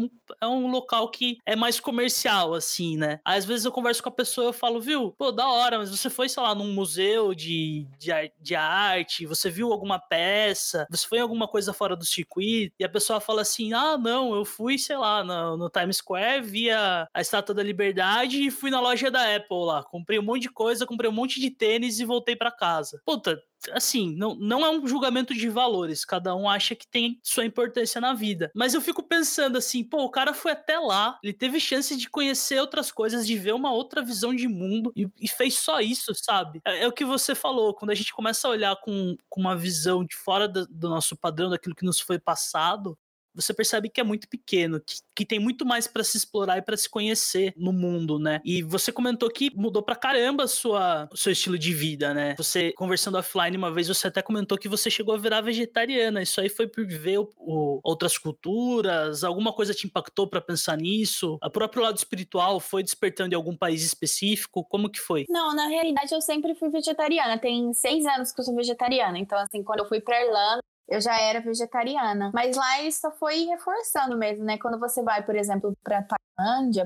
é um local que é mais comercial, assim, né? Às vezes eu converso com a pessoa e falo, viu, pô, da hora, mas você foi, sei lá, num museu de, de, de arte, você viu alguma peça, você foi em alguma coisa fora do circuito, e a pessoa fala assim, ah, não, eu fui, sei lá, no, no Times Square, vi a, a Estátua da Liberdade e fui na loja da Apple lá, comprei um monte de coisa, comprei um monte de tênis e voltei para casa. Puta, assim, não, não é um julgamento de valores, cada um acha que tem sua importância na vida. Mas eu fico pensando assim, pô, o cara foi até lá, ele teve chance de conhecer outras coisas, de ver uma outra visão de mundo e, e fez só isso, sabe? É, é, o que você falou, quando a gente começa a olhar com, com uma visão de fora do, do nosso padrão, daquilo que nos foi passado, você percebe que é muito pequeno, que, que tem muito mais para se explorar e para se conhecer no mundo, né? E você comentou que mudou pra caramba sua, o seu estilo de vida, né? Você, conversando offline uma vez, você até comentou que você chegou a virar vegetariana. Isso aí foi por ver o, o, outras culturas? Alguma coisa te impactou para pensar nisso? O próprio lado espiritual foi despertando em algum país específico? Como que foi? Não, na realidade eu sempre fui vegetariana. Tem seis anos que eu sou vegetariana. Então, assim, quando eu fui pra Irlanda, eu já era vegetariana. Mas lá isso só foi reforçando mesmo, né? Quando você vai, por exemplo, para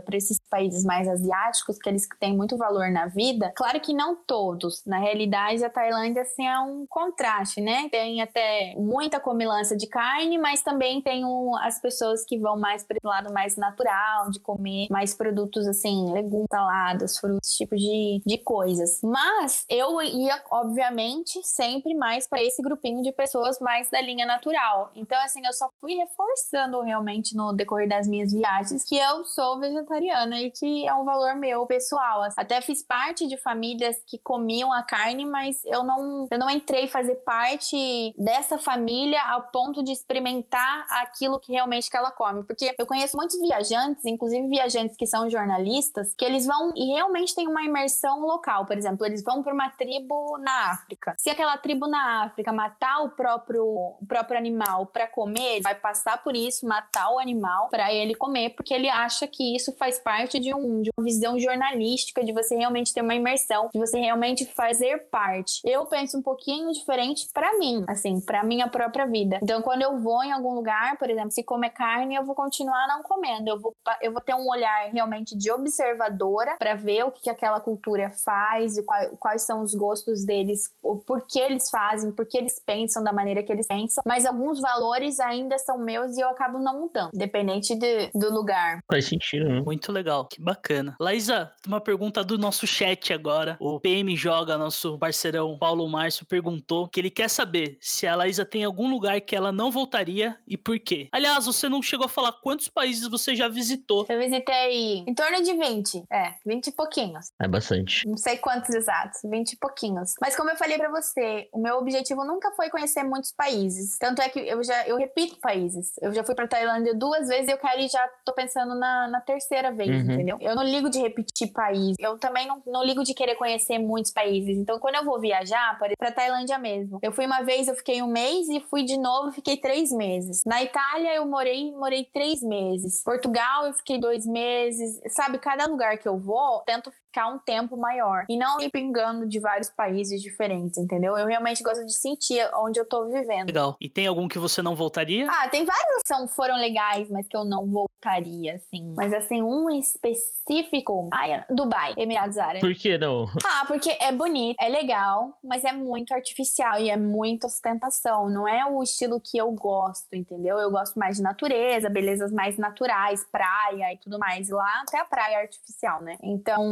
Para esses países mais asiáticos, que eles têm muito valor na vida, claro que não todos. Na realidade, a Tailândia assim, é um contraste, né? Tem até muita comilança de carne, mas também tem um, as pessoas que vão mais para o lado mais natural, de comer mais produtos assim, legumes, saladas, frutos, tipo de, de coisas. Mas eu ia, obviamente, sempre mais para esse grupinho de pessoas mais da linha natural. Então, assim, eu só fui reforçando realmente no decorrer das minhas viagens que eu sou sou vegetariana e que é um valor meu pessoal. Até fiz parte de famílias que comiam a carne, mas eu não, eu não entrei fazer parte dessa família ao ponto de experimentar aquilo que realmente que ela come. Porque eu conheço muitos viajantes, inclusive viajantes que são jornalistas, que eles vão e realmente tem uma imersão local. Por exemplo, eles vão para uma tribo na África. Se aquela tribo na África matar o próprio, o próprio animal para comer, ele vai passar por isso, matar o animal para ele comer, porque ele acha que isso faz parte de, um, de uma visão jornalística, de você realmente ter uma imersão, de você realmente fazer parte. Eu penso um pouquinho diferente para mim, assim, para minha própria vida. Então, quando eu vou em algum lugar, por exemplo, se comer carne, eu vou continuar não comendo. Eu vou, eu vou ter um olhar realmente de observadora para ver o que, que aquela cultura faz e quais, quais são os gostos deles, o porquê eles fazem, porquê eles pensam da maneira que eles pensam. Mas alguns valores ainda são meus e eu acabo não mudando, dependente de, do lugar. Faz sentido, né? Muito legal, que bacana. Laísa, uma pergunta do nosso chat agora. O PM Joga, nosso parceirão Paulo Márcio, perguntou que ele quer saber se a Laísa tem algum lugar que ela não voltaria e por quê. Aliás, você não chegou a falar quantos países você já visitou. Eu visitei em torno de 20. É, 20 e pouquinhos. É bastante. Não sei quantos exatos, 20 e pouquinhos. Mas como eu falei para você, o meu objetivo nunca foi conhecer muitos países. Tanto é que eu já eu repito países. Eu já fui para Tailândia duas vezes e eu quero ir já tô pensando na, na terceira vez, uhum. entendeu? Eu não ligo de repetir país. Eu também não, não ligo de querer conhecer muitos países. Então, quando eu vou viajar, para Tailândia mesmo. Eu fui uma vez, eu fiquei um mês e fui de novo, fiquei três meses. Na Itália, eu morei, morei três meses. Portugal, eu fiquei dois meses. Sabe, cada lugar que eu vou, tento ficar um tempo maior. E não ir pingando de vários países diferentes, entendeu? Eu realmente gosto de sentir onde eu tô vivendo. Legal. E tem algum que você não voltaria? Ah, tem vários que são, foram legais, mas que eu não voltaria, assim. Mas assim, um específico. Ai, Dubai, Emirados Árabes. Por que não? Ah, porque é bonito, é legal, mas é muito artificial e é muita ostentação. Não é o estilo que eu gosto, entendeu? Eu gosto mais de natureza, belezas mais naturais, praia e tudo mais. E lá até a praia é artificial, né? Então,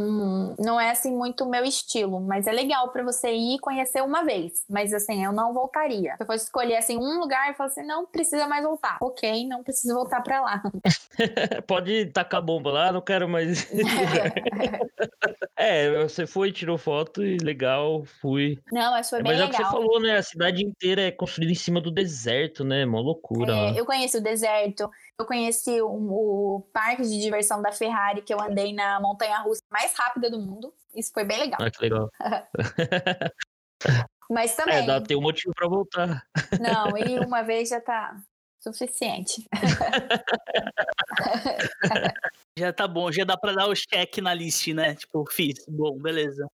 não é assim muito o meu estilo, mas é legal para você ir conhecer uma vez. Mas assim, eu não voltaria. Se eu fosse escolher assim um lugar e falar assim, não precisa mais voltar. Ok, não preciso voltar para lá. Pode tacar bomba lá, não quero mais. é, você foi, tirou foto e legal, fui. Não, mas foi bem mas legal. Mas é o que você falou, né? A cidade inteira é construída em cima do deserto, né? Uma loucura. É, eu conheço o deserto, eu conheci o, o, parque de diversão da Ferrari, que eu andei na montanha russa mais rápida do mundo. Isso foi bem legal. Ah, que legal. Mas também. É, dá ter um motivo para voltar. Não, e uma vez já tá suficiente. já tá bom, já dá para dar o check na lista, né? Tipo, fiz. Bom, beleza.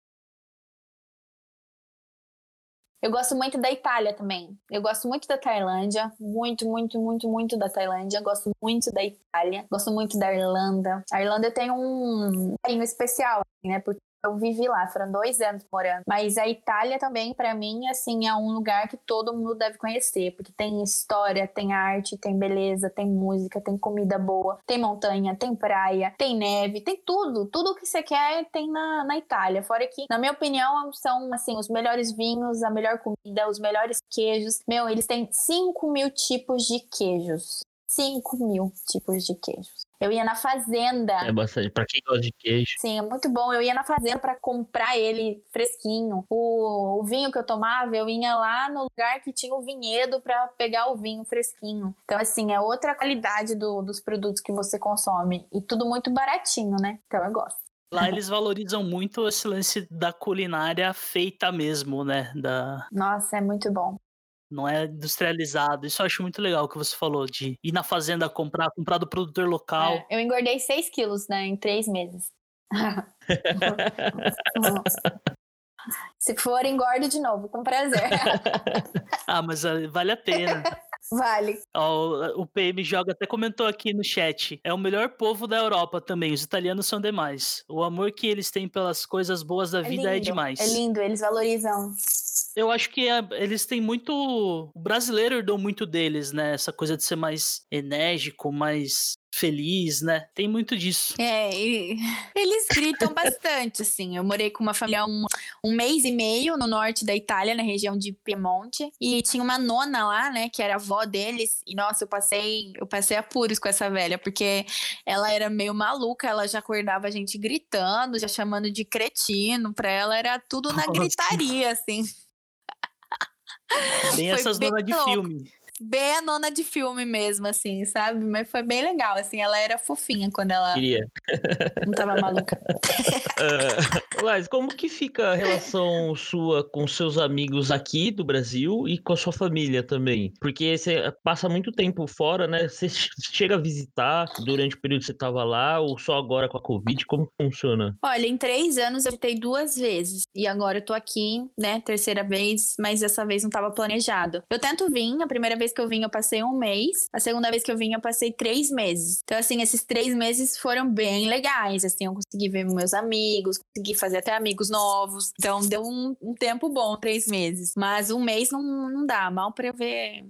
Eu gosto muito da Itália também. Eu gosto muito da Tailândia. Muito, muito, muito, muito da Tailândia. Gosto muito da Itália. Gosto muito da Irlanda. A Irlanda tem um carinho especial, né? Porque eu vivi lá, foram dois anos morando. Mas a Itália também, para mim, assim, é um lugar que todo mundo deve conhecer, porque tem história, tem arte, tem beleza, tem música, tem comida boa, tem montanha, tem praia, tem neve, tem tudo. Tudo que você quer tem na, na Itália. Fora que, na minha opinião, são, assim, os melhores vinhos, a melhor comida, os melhores queijos. Meu, eles têm 5 mil tipos de queijos. 5 mil tipos de queijos. Eu ia na fazenda. É bastante, pra quem gosta de queijo. Sim, é muito bom. Eu ia na fazenda para comprar ele fresquinho. O, o, vinho que eu tomava, eu ia lá no lugar que tinha o vinhedo para pegar o vinho fresquinho. Então, assim, é outra qualidade do, dos produtos que você consome. E tudo muito baratinho, né? Então eu gosto. Lá eles valorizam muito esse lance da culinária feita mesmo, né? Da... Nossa, é muito bom não é industrializado. Isso eu acho muito legal que você falou, de ir na fazenda comprar, comprar do produtor local. É, eu engordei 6 quilos, né, em três meses. Se for, engordo de novo, com prazer. ah, mas vale a pena. Vale. o PM Joga até comentou aqui no chat. É o melhor povo da Europa também. Os italianos são demais. O amor que eles têm pelas coisas boas da é vida é lindo, é demais. É lindo, eles valorizam. Eu acho que é, eles têm muito. O brasileiro herdou muito deles, né? Essa coisa de ser mais enérgico, mais feliz, né? Tem muito disso. É, e eles gritam bastante, assim. Eu morei com uma família um, um mês e meio no norte da Itália, na região de Piemonte, e tinha uma nona lá, né, que era avó deles, e nossa, eu passei, eu passei apuros com essa velha, porque ela era meio maluca, ela já acordava a gente gritando, já chamando de cretino, pra ela era tudo na gritaria, assim. Tem essas donas de filme bem a nona de filme mesmo, assim, sabe? Mas foi bem legal, assim, ela era fofinha quando ela Queria. não tava maluca. uh, mas como que fica a relação sua com seus amigos aqui do Brasil e com a sua família também? Porque você passa muito tempo fora, né? Você chega a visitar durante o período que você tava lá ou só agora com a Covid? Como funciona? Olha, em três anos eu visitei duas vezes e agora eu tô aqui, né, terceira vez, mas dessa vez não tava planejado. Eu tento vir, a primeira vez vez que eu vim, eu passei um mês. A segunda vez que eu vim, eu passei três meses. Então, assim, esses três meses foram bem legais. Assim, eu consegui ver meus amigos, consegui fazer até amigos novos. Então, deu um, um tempo bom, três meses. Mas um mês não, não dá. Mal pra eu ver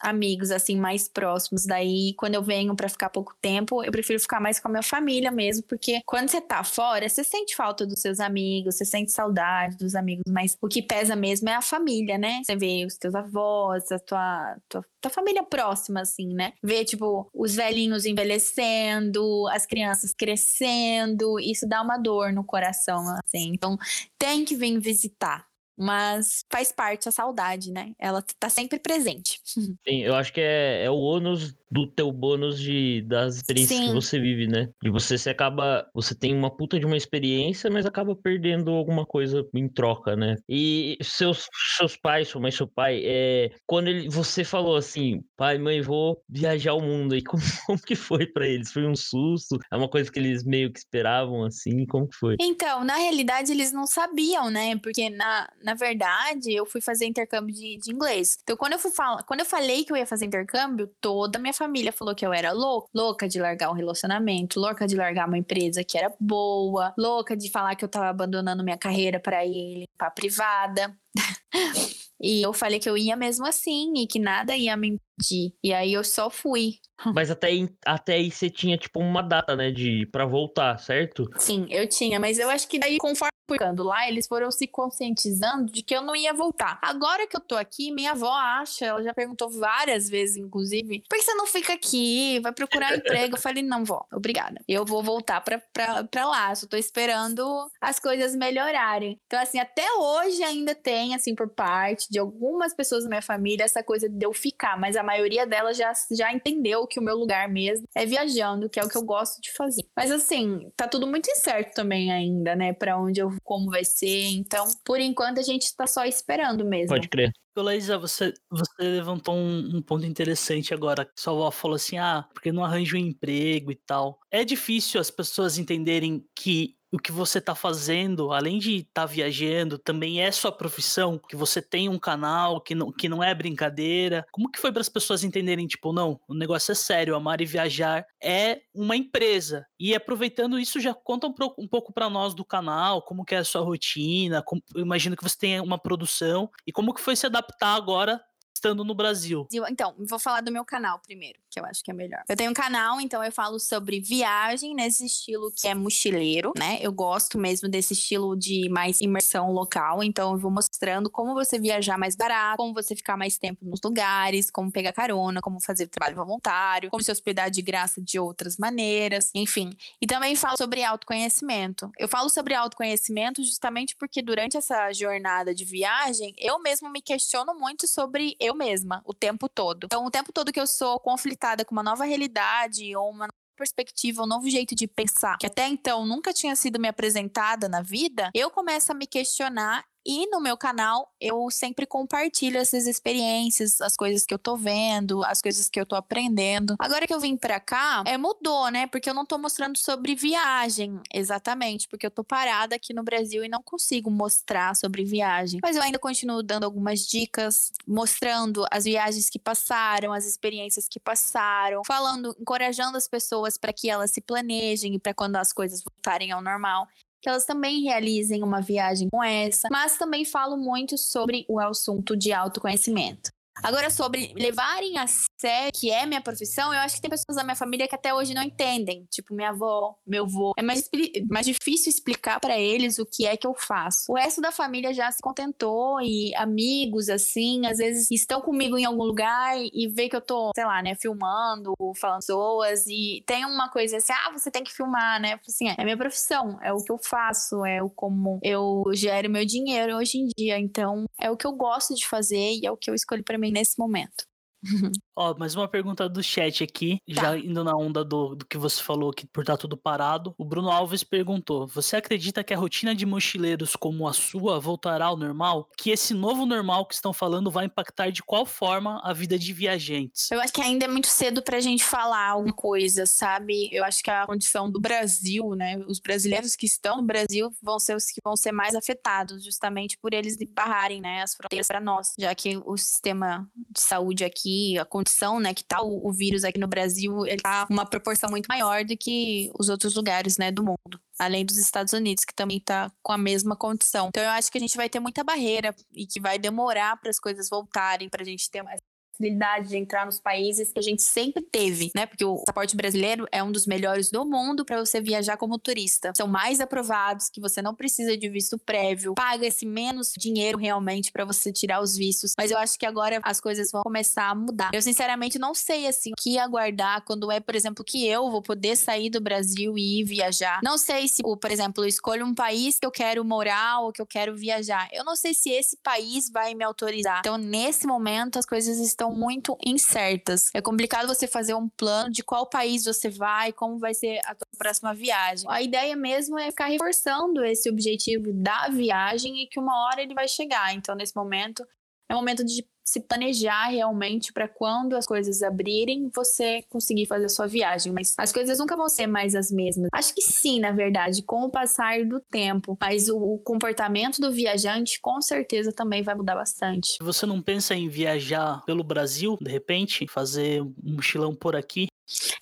amigos assim mais próximos. Daí, quando eu venho para ficar pouco tempo, eu prefiro ficar mais com a minha família mesmo, porque quando você tá fora, você sente falta dos seus amigos, você sente saudade dos amigos, mas o que pesa mesmo é a família, né? Você vê os teus avós, a tua, tua, tua família próxima, assim, né? Ver, tipo, os velhinhos envelhecendo, as crianças crescendo, isso dá uma dor no coração, assim. Então, tem que vir visitar mas faz parte a saudade, né? Ela tá sempre presente. Sim, eu acho que é, é o ônus do teu bônus de, das experiências Sim. que você vive, né? De você se acaba. Você tem uma puta de uma experiência, mas acaba perdendo alguma coisa em troca, né? E seus, seus pais, sua mãe, seu pai, é, quando ele, você falou assim, pai, mãe, vou viajar o mundo, e como, como que foi para eles? Foi um susto? É uma coisa que eles meio que esperavam, assim? Como que foi? Então, na realidade, eles não sabiam, né? Porque na, na verdade, eu fui fazer intercâmbio de, de inglês. Então, quando eu fui quando eu falei que eu ia fazer intercâmbio, toda a minha família falou que eu era louca, louca de largar um relacionamento, louca de largar uma empresa que era boa, louca de falar que eu tava abandonando minha carreira para ir pra privada. e eu falei que eu ia mesmo assim e que nada ia me impedir. E aí eu só fui. Mas até aí, até aí você tinha, tipo, uma data, né, de para voltar, certo? Sim, eu tinha, mas eu acho que daí, conforme ficando lá, eles foram se conscientizando de que eu não ia voltar. Agora que eu tô aqui, minha avó acha, ela já perguntou várias vezes, inclusive, por que você não fica aqui? Vai procurar emprego? Eu falei, não, vó, obrigada. Eu vou voltar pra, pra, pra lá, só tô esperando as coisas melhorarem. Então, assim, até hoje ainda tem, assim, por parte de algumas pessoas da minha família, essa coisa de eu ficar, mas a maioria delas já, já entendeu que o meu lugar mesmo é viajando, que é o que eu gosto de fazer. Mas assim, tá tudo muito incerto também ainda, né? Para onde eu como vai ser. Então, por enquanto a gente tá só esperando mesmo. Pode crer. Laísa, você, você levantou um, um, ponto interessante agora. Sua avó falou assim: ah, porque não arranja um emprego e tal. É difícil as pessoas entenderem que o que você está fazendo, além de estar tá viajando, também é sua profissão, que você tem um canal, que não, que não é brincadeira. Como que foi para as pessoas entenderem, tipo, não, o negócio é sério, amar e viajar é uma empresa. E aproveitando isso, já conta um, um pouco para nós do canal, como que é a sua rotina, como, imagino que você tenha uma produção, e como que foi se adaptar agora estando no Brasil? Então, vou falar do meu canal primeiro, que eu acho que é melhor. Eu tenho um canal, então eu falo sobre viagem nesse estilo que é mochileiro, né? Eu gosto mesmo desse estilo de mais imersão local, então eu vou mostrando como você viajar mais barato, como você ficar mais tempo nos lugares, como pegar carona, como fazer trabalho voluntário, como se hospedar de graça de outras maneiras, enfim. E também falo sobre autoconhecimento. Eu falo sobre autoconhecimento justamente porque durante essa jornada de viagem, eu mesmo me questiono muito sobre eu mesma o tempo todo. Então, o tempo todo que eu sou conflitada com uma nova realidade ou uma perspectiva, um novo jeito de pensar, que até então nunca tinha sido me apresentada na vida, eu começo a me questionar e no meu canal eu sempre compartilho essas experiências, as coisas que eu tô vendo, as coisas que eu tô aprendendo. Agora que eu vim pra cá, é mudou, né? Porque eu não tô mostrando sobre viagem, exatamente, porque eu tô parada aqui no Brasil e não consigo mostrar sobre viagem. Mas eu ainda continuo dando algumas dicas, mostrando as viagens que passaram, as experiências que passaram, falando, encorajando as pessoas para que elas se planejem e para quando as coisas voltarem ao normal, que elas também realizem uma viagem com essa, mas também falo muito sobre o assunto de autoconhecimento. Agora, sobre levarem a sério, que é minha profissão, eu acho que tem pessoas da minha família que até hoje não entendem. Tipo, minha avó, meu avô. É mais, mais difícil explicar para eles o que é que eu faço. O resto da família já se contentou e amigos, assim, às vezes estão comigo em algum lugar e vê que eu tô, sei lá, né, filmando, falando pessoas e tem uma coisa assim, ah, você tem que filmar, né? Assim, é, é minha profissão, é o que eu faço, é o como eu gero meu dinheiro hoje em dia. Então, é o que eu gosto de fazer e é o que eu escolhi para mim nesse momento. Ó, mais uma pergunta do chat aqui, tá. já indo na onda do, do que você falou que por estar tá tudo parado. O Bruno Alves perguntou: Você acredita que a rotina de mochileiros como a sua voltará ao normal? Que esse novo normal que estão falando vai impactar de qual forma a vida de viajantes? Eu acho que ainda é muito cedo pra gente falar alguma coisa, sabe? Eu acho que a condição do Brasil, né? Os brasileiros que estão no Brasil vão ser os que vão ser mais afetados, justamente por eles barrarem, né, as fronteiras para nós, já que o sistema de saúde aqui, a condição condição, né, que tá o, o vírus aqui no Brasil, ele tá uma proporção muito maior do que os outros lugares, né, do mundo além dos Estados Unidos, que também está com a mesma condição. Então eu acho que a gente vai ter muita barreira e que vai demorar para as coisas voltarem, para a gente ter mais facilidade de entrar nos países que a gente sempre teve, né? Porque o passaporte brasileiro é um dos melhores do mundo para você viajar como turista. São mais aprovados, que você não precisa de visto prévio, paga-se menos dinheiro realmente para você tirar os vistos. Mas eu acho que agora as coisas vão começar a mudar. Eu sinceramente não sei assim o que aguardar quando é, por exemplo, que eu vou poder sair do Brasil e ir viajar. Não sei se, por exemplo, eu escolho um país que eu quero morar ou que eu quero viajar. Eu não sei se esse país vai me autorizar. Então, nesse momento, as coisas estão são muito incertas. É complicado você fazer um plano de qual país você vai, como vai ser a tua próxima viagem. A ideia mesmo é ficar reforçando esse objetivo da viagem e que uma hora ele vai chegar. Então, nesse momento, é momento de se planejar realmente para quando as coisas abrirem, você conseguir fazer a sua viagem. Mas as coisas nunca vão ser mais as mesmas. Acho que sim, na verdade, com o passar do tempo. Mas o, o comportamento do viajante, com certeza, também vai mudar bastante. Você não pensa em viajar pelo Brasil, de repente? Fazer um mochilão por aqui?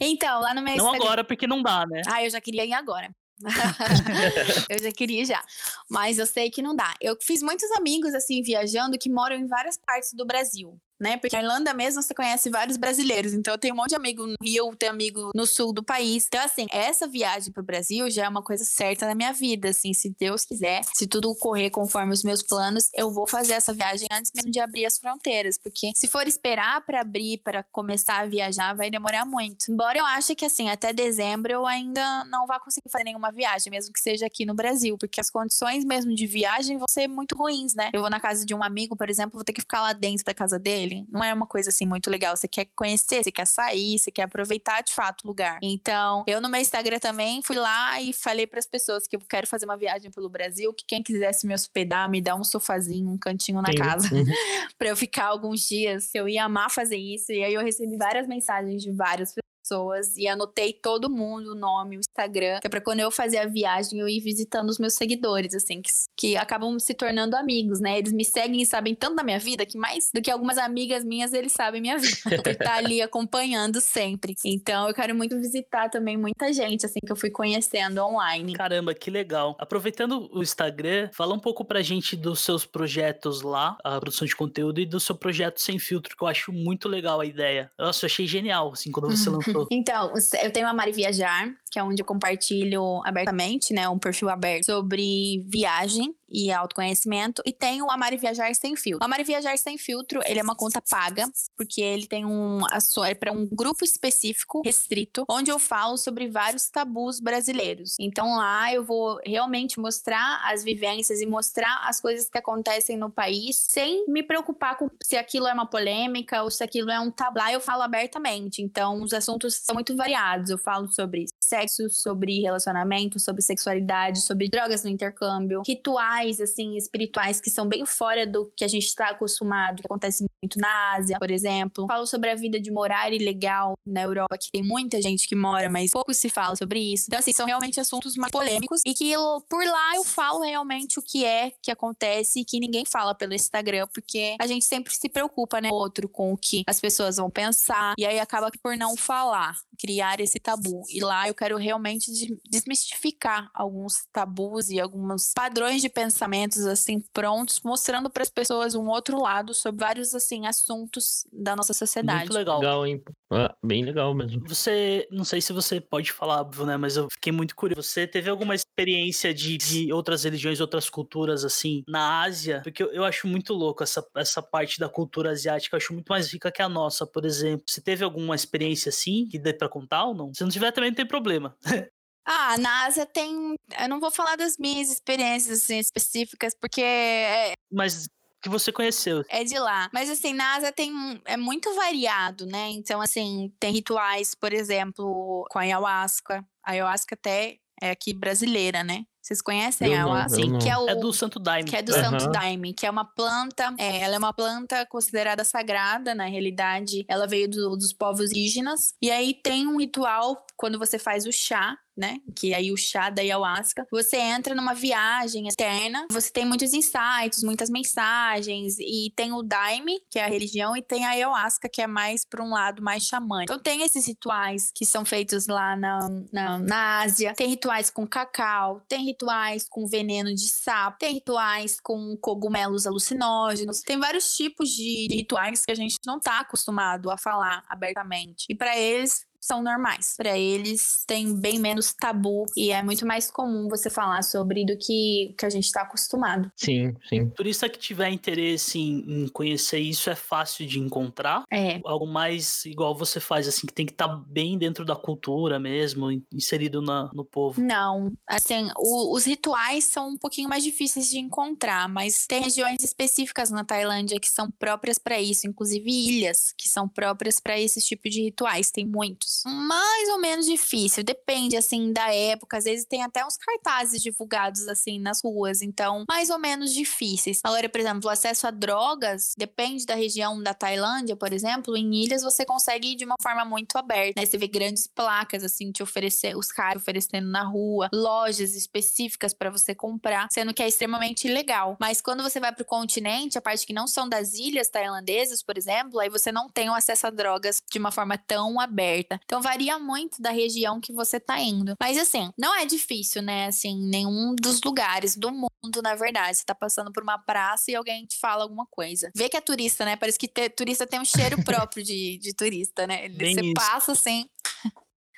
Então, lá no meu Não agora, porque não dá, né? Ah, eu já queria ir agora. eu já queria já, mas eu sei que não dá. Eu fiz muitos amigos assim viajando que moram em várias partes do Brasil né? Porque a Irlanda mesmo você conhece vários brasileiros. Então eu tenho um monte de amigo no Rio, tenho amigo no sul do país. Então, assim, essa viagem pro Brasil já é uma coisa certa na minha vida. Assim, se Deus quiser, se tudo correr conforme os meus planos, eu vou fazer essa viagem antes mesmo de abrir as fronteiras. Porque se for esperar para abrir, para começar a viajar, vai demorar muito. Embora eu ache que, assim, até dezembro eu ainda não vá conseguir fazer nenhuma viagem, mesmo que seja aqui no Brasil. Porque as condições mesmo de viagem vão ser muito ruins, né? Eu vou na casa de um amigo, por exemplo, vou ter que ficar lá dentro da casa dele dele. Não é uma coisa assim muito legal. Você quer conhecer, você quer sair, você quer aproveitar de fato o lugar. Então, eu no meu Instagram também fui lá e falei para as pessoas que eu quero fazer uma viagem pelo Brasil, que quem quisesse me hospedar, me dar um sofazinho, um cantinho na Sim. casa, uhum. para eu ficar alguns dias. Eu ia amar fazer isso. E aí eu recebi várias mensagens de várias pessoas pessoas e anotei todo mundo, o nome, o Instagram, que é pra quando eu fazer a viagem eu ir visitando os meus seguidores, assim, que, que acabam se tornando amigos, né? Eles me seguem e sabem tanto da minha vida que mais do que algumas amigas minhas, eles sabem minha vida. Por estar ali acompanhando sempre. Então eu quero muito visitar também muita gente, assim, que eu fui conhecendo online. Caramba, que legal. Aproveitando o Instagram, fala um pouco pra gente dos seus projetos lá, a produção de conteúdo e do seu projeto Sem Filtro, que eu acho muito legal a ideia. Nossa, eu achei genial, assim, quando você lançou. Então, eu tenho a Mari Viajar, que é onde eu compartilho abertamente, né, um perfil aberto sobre viagem e autoconhecimento. E tem o Amar e Viajar Sem Filtro. O Amar e Viajar Sem Filtro, ele é uma conta paga, porque ele tem um... É para um grupo específico, restrito, onde eu falo sobre vários tabus brasileiros. Então lá eu vou realmente mostrar as vivências e mostrar as coisas que acontecem no país, sem me preocupar com se aquilo é uma polêmica ou se aquilo é um tabu. Lá eu falo abertamente. Então os assuntos são muito variados. Eu falo sobre sexo, sobre relacionamento, sobre sexualidade, sobre drogas no intercâmbio, rituais, assim, espirituais que são bem fora do que a gente está acostumado, que acontece muito na Ásia, por exemplo. Falo sobre a vida de morar ilegal na Europa, que tem muita gente que mora, mas pouco se fala sobre isso. Então, assim, são realmente assuntos mais polêmicos e que eu, por lá eu falo realmente o que é que acontece e que ninguém fala pelo Instagram, porque a gente sempre se preocupa, né, outro com o que as pessoas vão pensar e aí acaba por não falar, criar esse tabu. E lá eu quero realmente desmistificar alguns tabus e alguns padrões de pensamento pensamentos assim prontos, mostrando para as pessoas um outro lado sobre vários assim assuntos da nossa sociedade. Muito legal. Legal, hein? Ah, bem legal mesmo. Você, não sei se você pode falar, né? Mas eu fiquei muito curioso. Você teve alguma experiência de, de outras religiões, outras culturas, assim, na Ásia? Porque eu, eu acho muito louco essa, essa parte da cultura asiática. Eu acho muito mais rica que a nossa, por exemplo. Você teve alguma experiência assim que dê pra contar ou não? Se não tiver, também não tem problema. Ah, na Ásia tem. Eu não vou falar das minhas experiências assim, específicas, porque é, Mas que você conheceu. é de lá. Mas assim, na Ásia tem. É muito variado, né? Então, assim, tem rituais, por exemplo, com a ayahuasca. A ayahuasca até é aqui brasileira, né? Vocês conhecem Eu a ayahuasca? não. Que é o. É do Santo Daime. que é do Aham. Santo Daime, que é uma planta, é, ela é uma planta considerada sagrada, na realidade, ela veio do- dos povos indígenas, e aí tem um ritual quando você faz o chá, né, que aí o chá da ayahuasca, você entra numa viagem externa, você tem muitos insights, muitas mensagens, e tem o Daime, que é a religião, e tem a ayahuasca, que é mais para um lado mais xamânico. Então tem esses rituais que são feitos lá na, na, na Ásia, tem rituais com cacau, tem rituais com veneno de sapo, tem rituais com cogumelos alucinógenos, tem vários tipos de rituais que a gente não tá acostumado a falar abertamente. E para eles são normais. Para eles tem bem menos tabu e é muito mais comum você falar sobre do que que a gente tá acostumado. Sim, sim. Turista que tiver interesse em, em conhecer isso é fácil de encontrar. É, Algo mais igual você faz, assim, que tem que estar bem dentro da cultura mesmo, in- inserido na, no povo. Não, assim, o- os rituais são um pouquinho mais difíceis de encontrar, mas tem regiões específicas na Tailândia que são próprias para isso, inclusive ilhas que são próprias para esse tipo de rituais, tem muitos. Mais ou menos difícil, depende assim da época, às vezes tem até uns cartazes divulgados assim nas ruas, então mais ou menos difíceis. Agora, por exemplo, o acesso a drogas depende da região da Tailândia, por exemplo, em ilhas você consegue ir de uma forma muito aberta, né? Você vê grandes placas assim te oferecer, os caras oferecendo na rua, lojas específicas para você comprar, sendo que é extremamente legal. Mas quando você vai pro continente, a parte que não são das ilhas tailandesas, por exemplo, aí você não tem o acesso a drogas de uma forma tão aberta. Então varia muito da região que você tá indo. Mas assim, não é difícil, né? Assim, nenhum dos lugares do mundo, na verdade. Você tá passando por uma praça e alguém te fala alguma coisa. Vê que é turista, né? Parece que ter- turista tem um cheiro próprio de, de turista, né? Bem você isso. passa assim.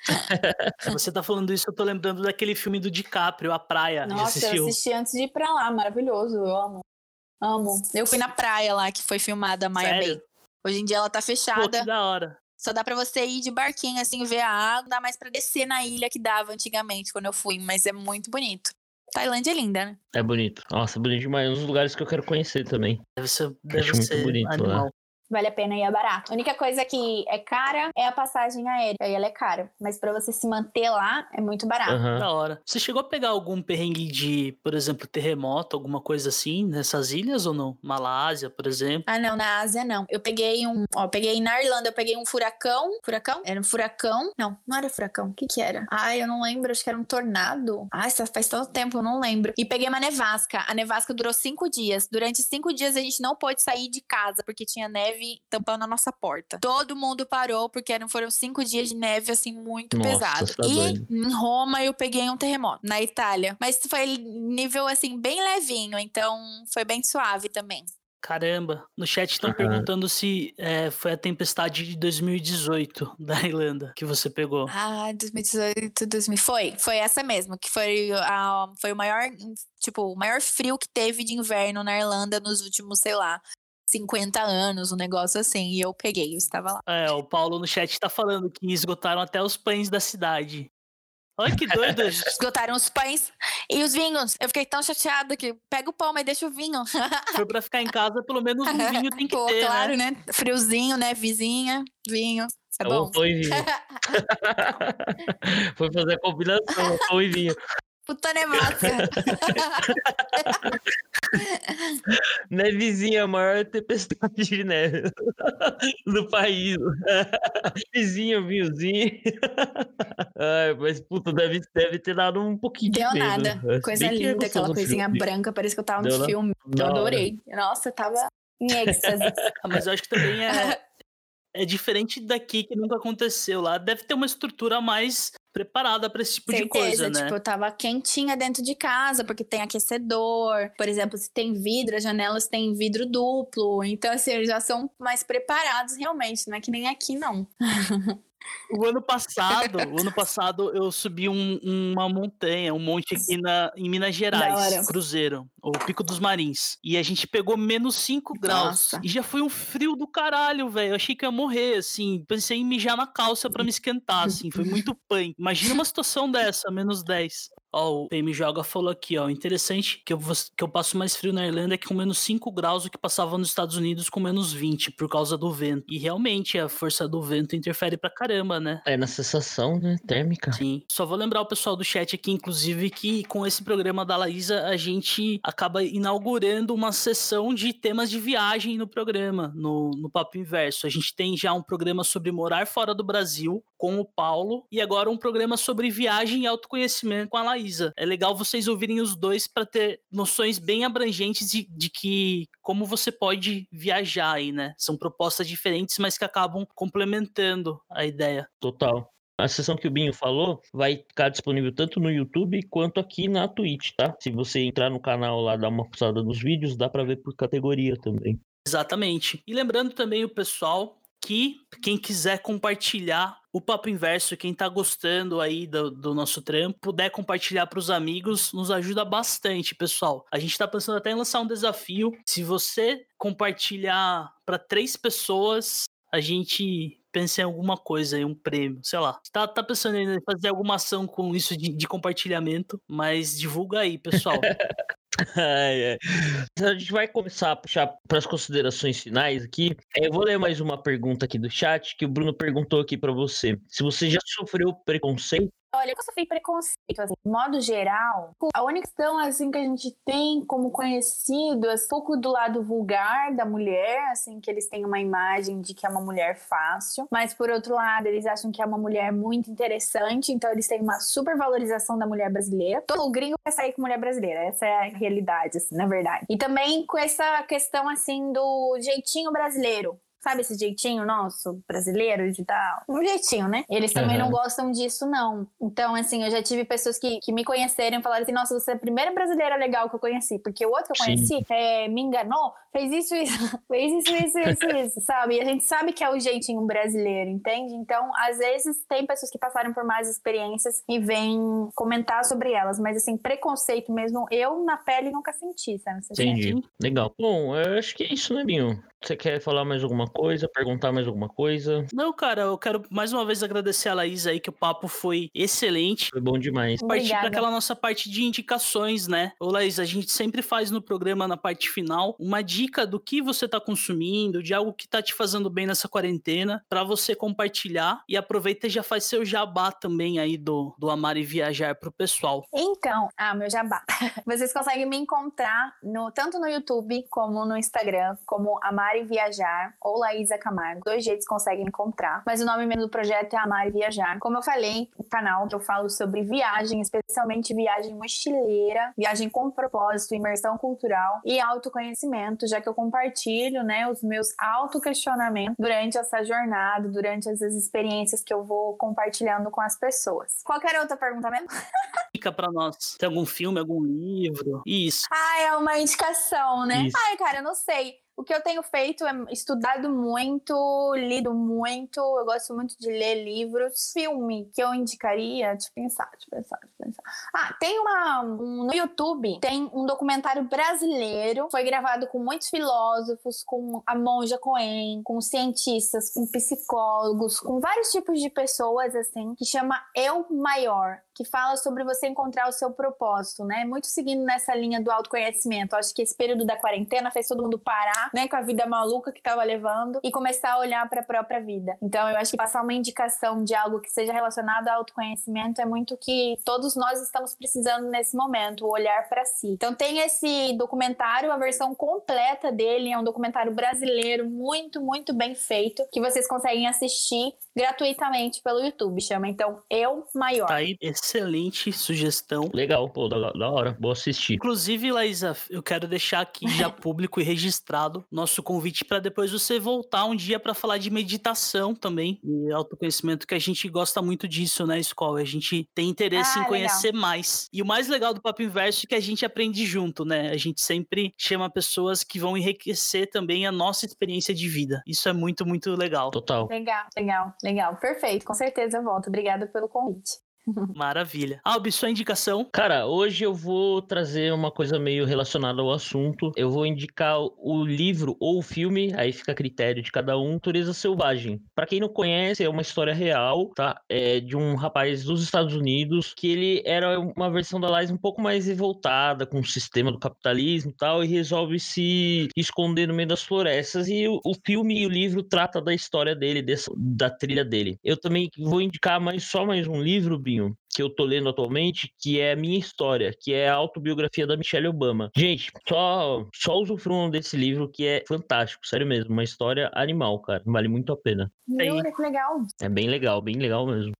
Você tá falando isso, eu tô lembrando daquele filme do DiCaprio, A Praia. Nossa, eu assisti antes de ir pra lá, maravilhoso, eu amo. Amo. Eu fui na praia lá que foi filmada a Maia Sério? Bay. Hoje em dia ela tá Pô, fechada. que da hora. Só dá pra você ir de barquinho, assim, ver a água. Não dá mais pra descer na ilha que dava antigamente, quando eu fui. Mas é muito bonito. Tailândia é linda, né? É bonito. Nossa, é bonito demais. Um dos lugares que eu quero conhecer também. Deve ser, deve muito ser bonito lá. Vale a pena e é barato. A única coisa que é cara é a passagem aérea. Aí ela é cara. Mas pra você se manter lá, é muito barato. Aham. Da hora. Você chegou a pegar algum perrengue de, por exemplo, terremoto, alguma coisa assim, nessas ilhas ou não? Malásia, por exemplo. Ah, não, na Ásia não. Eu peguei um. Ó, eu peguei na Irlanda, eu peguei um furacão. Furacão? Era um furacão? Não, não era furacão. O que que era? Ai, eu não lembro, acho que era um tornado. Ai, isso faz tanto tempo, eu não lembro. E peguei uma nevasca. A nevasca durou cinco dias. Durante cinco dias a gente não pôde sair de casa, porque tinha neve tampando a nossa porta. Todo mundo parou, porque eram, foram cinco dias de neve, assim, muito Nossa, pesado. tá e doido. em Roma eu peguei um terremoto. Na Itália. Mas foi nível, assim, bem levinho. Então foi bem suave também. Caramba. No chat estão Aham. perguntando se é, foi a tempestade de 2018 da Irlanda que você pegou. Ah, 2018, 2000. Foi, foi essa mesmo, que foi, a, foi o maior, tipo, o maior frio que teve de inverno na Irlanda nos últimos, sei lá, 50 anos, um negócio assim. E eu peguei, eu estava lá. É, o Paulo no chat tá falando que esgotaram até os pães da cidade. Olha que doido. Esgotaram os pães e os vinhos. Eu fiquei tão chateada que pega o pão, mas deixa o vinho. Foi pra ficar em casa, pelo menos um vinho tem que Pô, ter, claro, né? né? Friozinho, né? Vizinha, vinho. É bom. e vinho. Foi fazer a combinação, pão e Puta nevasca. Nevezinha, a maior tempestade de neve do país. Vizinho, vinhozinho. Ai, mas, puta, deve, deve ter dado um pouquinho Deu de medo. nada. Coisa bem é linda, aquela coisinha filme. branca, parece que eu tava Deu no filme. Eu adorei. Nossa, eu tava em êxtase. Ah, mas eu acho que também é, é diferente daqui, que nunca aconteceu lá. Deve ter uma estrutura mais preparada para esse tipo Certeza, de coisa, né? Tipo, eu tava quentinha dentro de casa, porque tem aquecedor. Por exemplo, se tem vidro, as janelas têm vidro duplo. Então, assim, eles já são mais preparados realmente, não é que nem aqui, não. O ano passado, o ano passado eu subi um, uma montanha, um monte aqui na, em Minas Gerais, Cruzeiro, o Pico dos Marins. E a gente pegou menos 5 graus. E já foi um frio do caralho, velho. Eu achei que ia morrer, assim. Pensei em mijar na calça para me esquentar, assim. Foi muito punk. Imagina uma situação dessa, menos 10. Ó, o PM Joga falou aqui, ó. Interessante que eu, que eu passo mais frio na Irlanda é que com menos 5 graus o que passava nos Estados Unidos com menos 20 por causa do vento. E realmente a força do vento interfere pra caramba, né? É na sensação, né? Térmica. Sim. Só vou lembrar o pessoal do chat aqui, inclusive, que com esse programa da Laísa a gente acaba inaugurando uma sessão de temas de viagem no programa, no, no Papo Inverso. A gente tem já um programa sobre morar fora do Brasil com o Paulo e agora um programa sobre viagem e autoconhecimento com a Laísa. É legal vocês ouvirem os dois para ter noções bem abrangentes de, de que como você pode viajar aí, né? São propostas diferentes, mas que acabam complementando a ideia. Total. A sessão que o Binho falou vai ficar disponível tanto no YouTube quanto aqui na Twitch, tá? Se você entrar no canal lá, dar uma passada nos vídeos, dá para ver por categoria também. Exatamente. E lembrando também o pessoal que quem quiser compartilhar o Papo Inverso, quem tá gostando aí do, do nosso trampo, puder compartilhar para os amigos, nos ajuda bastante, pessoal. A gente tá pensando até em lançar um desafio. Se você compartilhar para três pessoas, a gente pensa em alguma coisa, em um prêmio, sei lá. Tá, tá pensando em fazer alguma ação com isso de, de compartilhamento, mas divulga aí, pessoal. É. A gente vai começar a puxar para as considerações finais aqui. É, eu vou ler mais uma pergunta aqui do chat que o Bruno perguntou aqui para você. Se você já sofreu preconceito Olha, eu sofri preconceito, assim, de modo geral. A única questão, assim, que a gente tem como conhecido, é um pouco do lado vulgar da mulher, assim, que eles têm uma imagem de que é uma mulher fácil, mas por outro lado, eles acham que é uma mulher muito interessante, então eles têm uma super valorização da mulher brasileira. Todo gringo quer sair com mulher brasileira, essa é a realidade, assim, na verdade. E também com essa questão, assim, do jeitinho brasileiro. Sabe esse jeitinho nosso, brasileiro de tal? Um jeitinho, né? Eles também uhum. não gostam disso, não. Então, assim, eu já tive pessoas que, que me conheceram e falaram assim: nossa, você é a primeira brasileira legal que eu conheci. Porque o outro que eu conheci é, me enganou, fez isso, isso, fez isso, isso, isso, isso, sabe? E a gente sabe que é o jeitinho brasileiro, entende? Então, às vezes, tem pessoas que passaram por mais experiências e vêm comentar sobre elas. Mas, assim, preconceito mesmo, eu na pele nunca senti, sabe? Você Entendi. Sente? Legal. Bom, eu acho que é isso, né, Binho? Você quer falar mais alguma coisa? Perguntar mais alguma coisa? Não, cara, eu quero mais uma vez agradecer a Laís aí, que o papo foi excelente. Foi bom demais. Partir para aquela nossa parte de indicações, né? Ô, Laís, a gente sempre faz no programa, na parte final, uma dica do que você tá consumindo, de algo que tá te fazendo bem nessa quarentena, para você compartilhar. E aproveita e já faz seu jabá também aí do, do Amar e Viajar pro pessoal. Então, ah, meu jabá. Vocês conseguem me encontrar no, tanto no YouTube como no Instagram, como Amar Amar e Viajar ou Laísa Camargo. Dois jeitos conseguem encontrar. Mas o nome mesmo do projeto é Amar e Viajar. Como eu falei, o canal que eu falo sobre viagem, especialmente viagem mochileira, viagem com propósito, imersão cultural e autoconhecimento, já que eu compartilho, né, os meus autoquestionamentos durante essa jornada, durante essas experiências que eu vou compartilhando com as pessoas. Qualquer outra pergunta mesmo? Fica para nós. Tem algum filme, algum livro? Isso. Ah, é uma indicação, né? Isso. Ai, cara, eu não sei. O que eu tenho feito é estudado muito, lido muito, eu gosto muito de ler livros. Filme que eu indicaria, eu pensar, eu pensar, eu pensar. Ah, tem uma. Um, no YouTube tem um documentário brasileiro, foi gravado com muitos filósofos, com a Monja Coen, com cientistas, com psicólogos, com vários tipos de pessoas, assim, que chama Eu Maior que fala sobre você encontrar o seu propósito, né? Muito seguindo nessa linha do autoconhecimento. Acho que esse período da quarentena fez todo mundo parar, né, com a vida maluca que estava levando e começar a olhar para a própria vida. Então, eu acho que passar uma indicação de algo que seja relacionado ao autoconhecimento é muito que todos nós estamos precisando nesse momento, olhar para si. Então, tem esse documentário, a versão completa dele é um documentário brasileiro muito, muito bem feito, que vocês conseguem assistir gratuitamente pelo YouTube. Chama então Eu Maior. Tá aí, excelente sugestão. Legal, pô, da, da hora. Vou assistir. Inclusive, Laísa, eu quero deixar aqui já público e registrado nosso convite para depois você voltar um dia para falar de meditação também e autoconhecimento, que a gente gosta muito disso, né, escola? A gente tem interesse Ah, em conhecer legal. mais. E o mais legal do Papo Inverso é que a gente aprende junto, né? A gente sempre chama pessoas que vão enriquecer também a nossa experiência de vida. Isso é muito, muito legal. Total. Legal, legal, legal. Perfeito. Com certeza eu volto. Obrigada pelo convite. Maravilha. Albi, sua indicação? Cara, hoje eu vou trazer uma coisa meio relacionada ao assunto. Eu vou indicar o livro ou o filme, aí fica a critério de cada um, Natureza Selvagem. Pra quem não conhece, é uma história real, tá? É de um rapaz dos Estados Unidos que ele era uma versão da Lies um pouco mais revoltada com o sistema do capitalismo e tal, e resolve se esconder no meio das florestas. E o, o filme e o livro trata da história dele, dessa, da trilha dele. Eu também vou indicar mais só mais um livro, Que eu tô lendo atualmente, que é a minha história, que é a autobiografia da Michelle Obama. Gente, só, só usufruam desse livro que é fantástico, sério mesmo. Uma história animal, cara. Vale muito a pena. Aí. Jura, que legal. É bem legal, bem legal mesmo.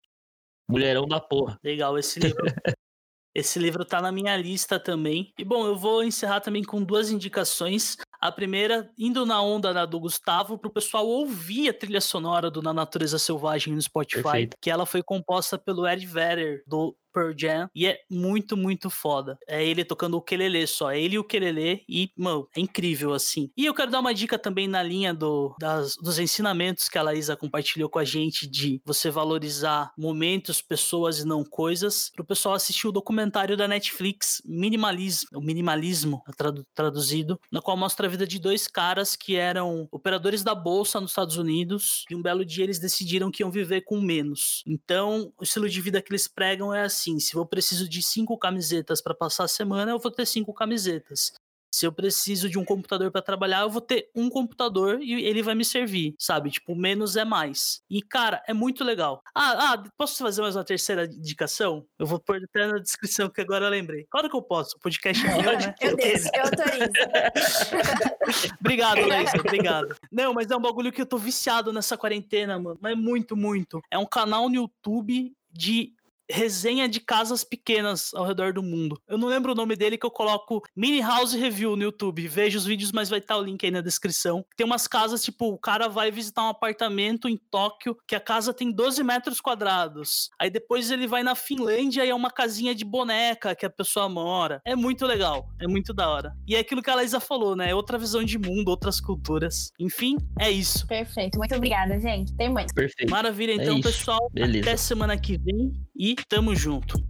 Mulherão da porra. Legal esse livro. Esse livro tá na minha lista também. E bom, eu vou encerrar também com duas indicações. A primeira, indo na onda da do Gustavo, pro pessoal ouvir a trilha sonora do Na Natureza Selvagem no Spotify, Perfeito. que ela foi composta pelo Ed Vedder, do Pearl Jam, e é muito, muito foda. É ele tocando o ukulele só, é ele e o ukulele, e, mano, é incrível, assim. E eu quero dar uma dica também na linha do, das, dos ensinamentos que a Laísa compartilhou com a gente de você valorizar momentos, pessoas e não coisas, pro pessoal assistir o documentário da Netflix, Minimalismo, o Minimalismo, tradu- traduzido, na qual mostra a vida de dois caras que eram operadores da bolsa nos Estados Unidos, e um belo dia eles decidiram que iam viver com menos. Então, o estilo de vida que eles pregam é assim: se eu preciso de cinco camisetas para passar a semana, eu vou ter cinco camisetas. Se eu preciso de um computador para trabalhar, eu vou ter um computador e ele vai me servir, sabe? Tipo, menos é mais. E, cara, é muito legal. Ah, ah, posso fazer mais uma terceira indicação? Eu vou pôr até na descrição, que agora eu lembrei. Claro que eu posso, o podcast é meu, né? Eu deixo, eu autorizo. Obrigado, Leisa, obrigado. Não, mas é um bagulho que eu tô viciado nessa quarentena, mano. Mas muito, muito. É um canal no YouTube de resenha de casas pequenas ao redor do mundo. Eu não lembro o nome dele que eu coloco Mini House Review no YouTube. Veja os vídeos, mas vai estar o link aí na descrição. Tem umas casas, tipo, o cara vai visitar um apartamento em Tóquio, que a casa tem 12 metros quadrados. Aí depois ele vai na Finlândia e é uma casinha de boneca que a pessoa mora. É muito legal, é muito da hora. E é aquilo que a Laísa falou, né? É outra visão de mundo, outras culturas. Enfim, é isso. Perfeito. Muito obrigada, gente. Tem muito. Perfeito. Maravilha, É então, isso. pessoal. Beleza. Até semana que vem e tamo junto.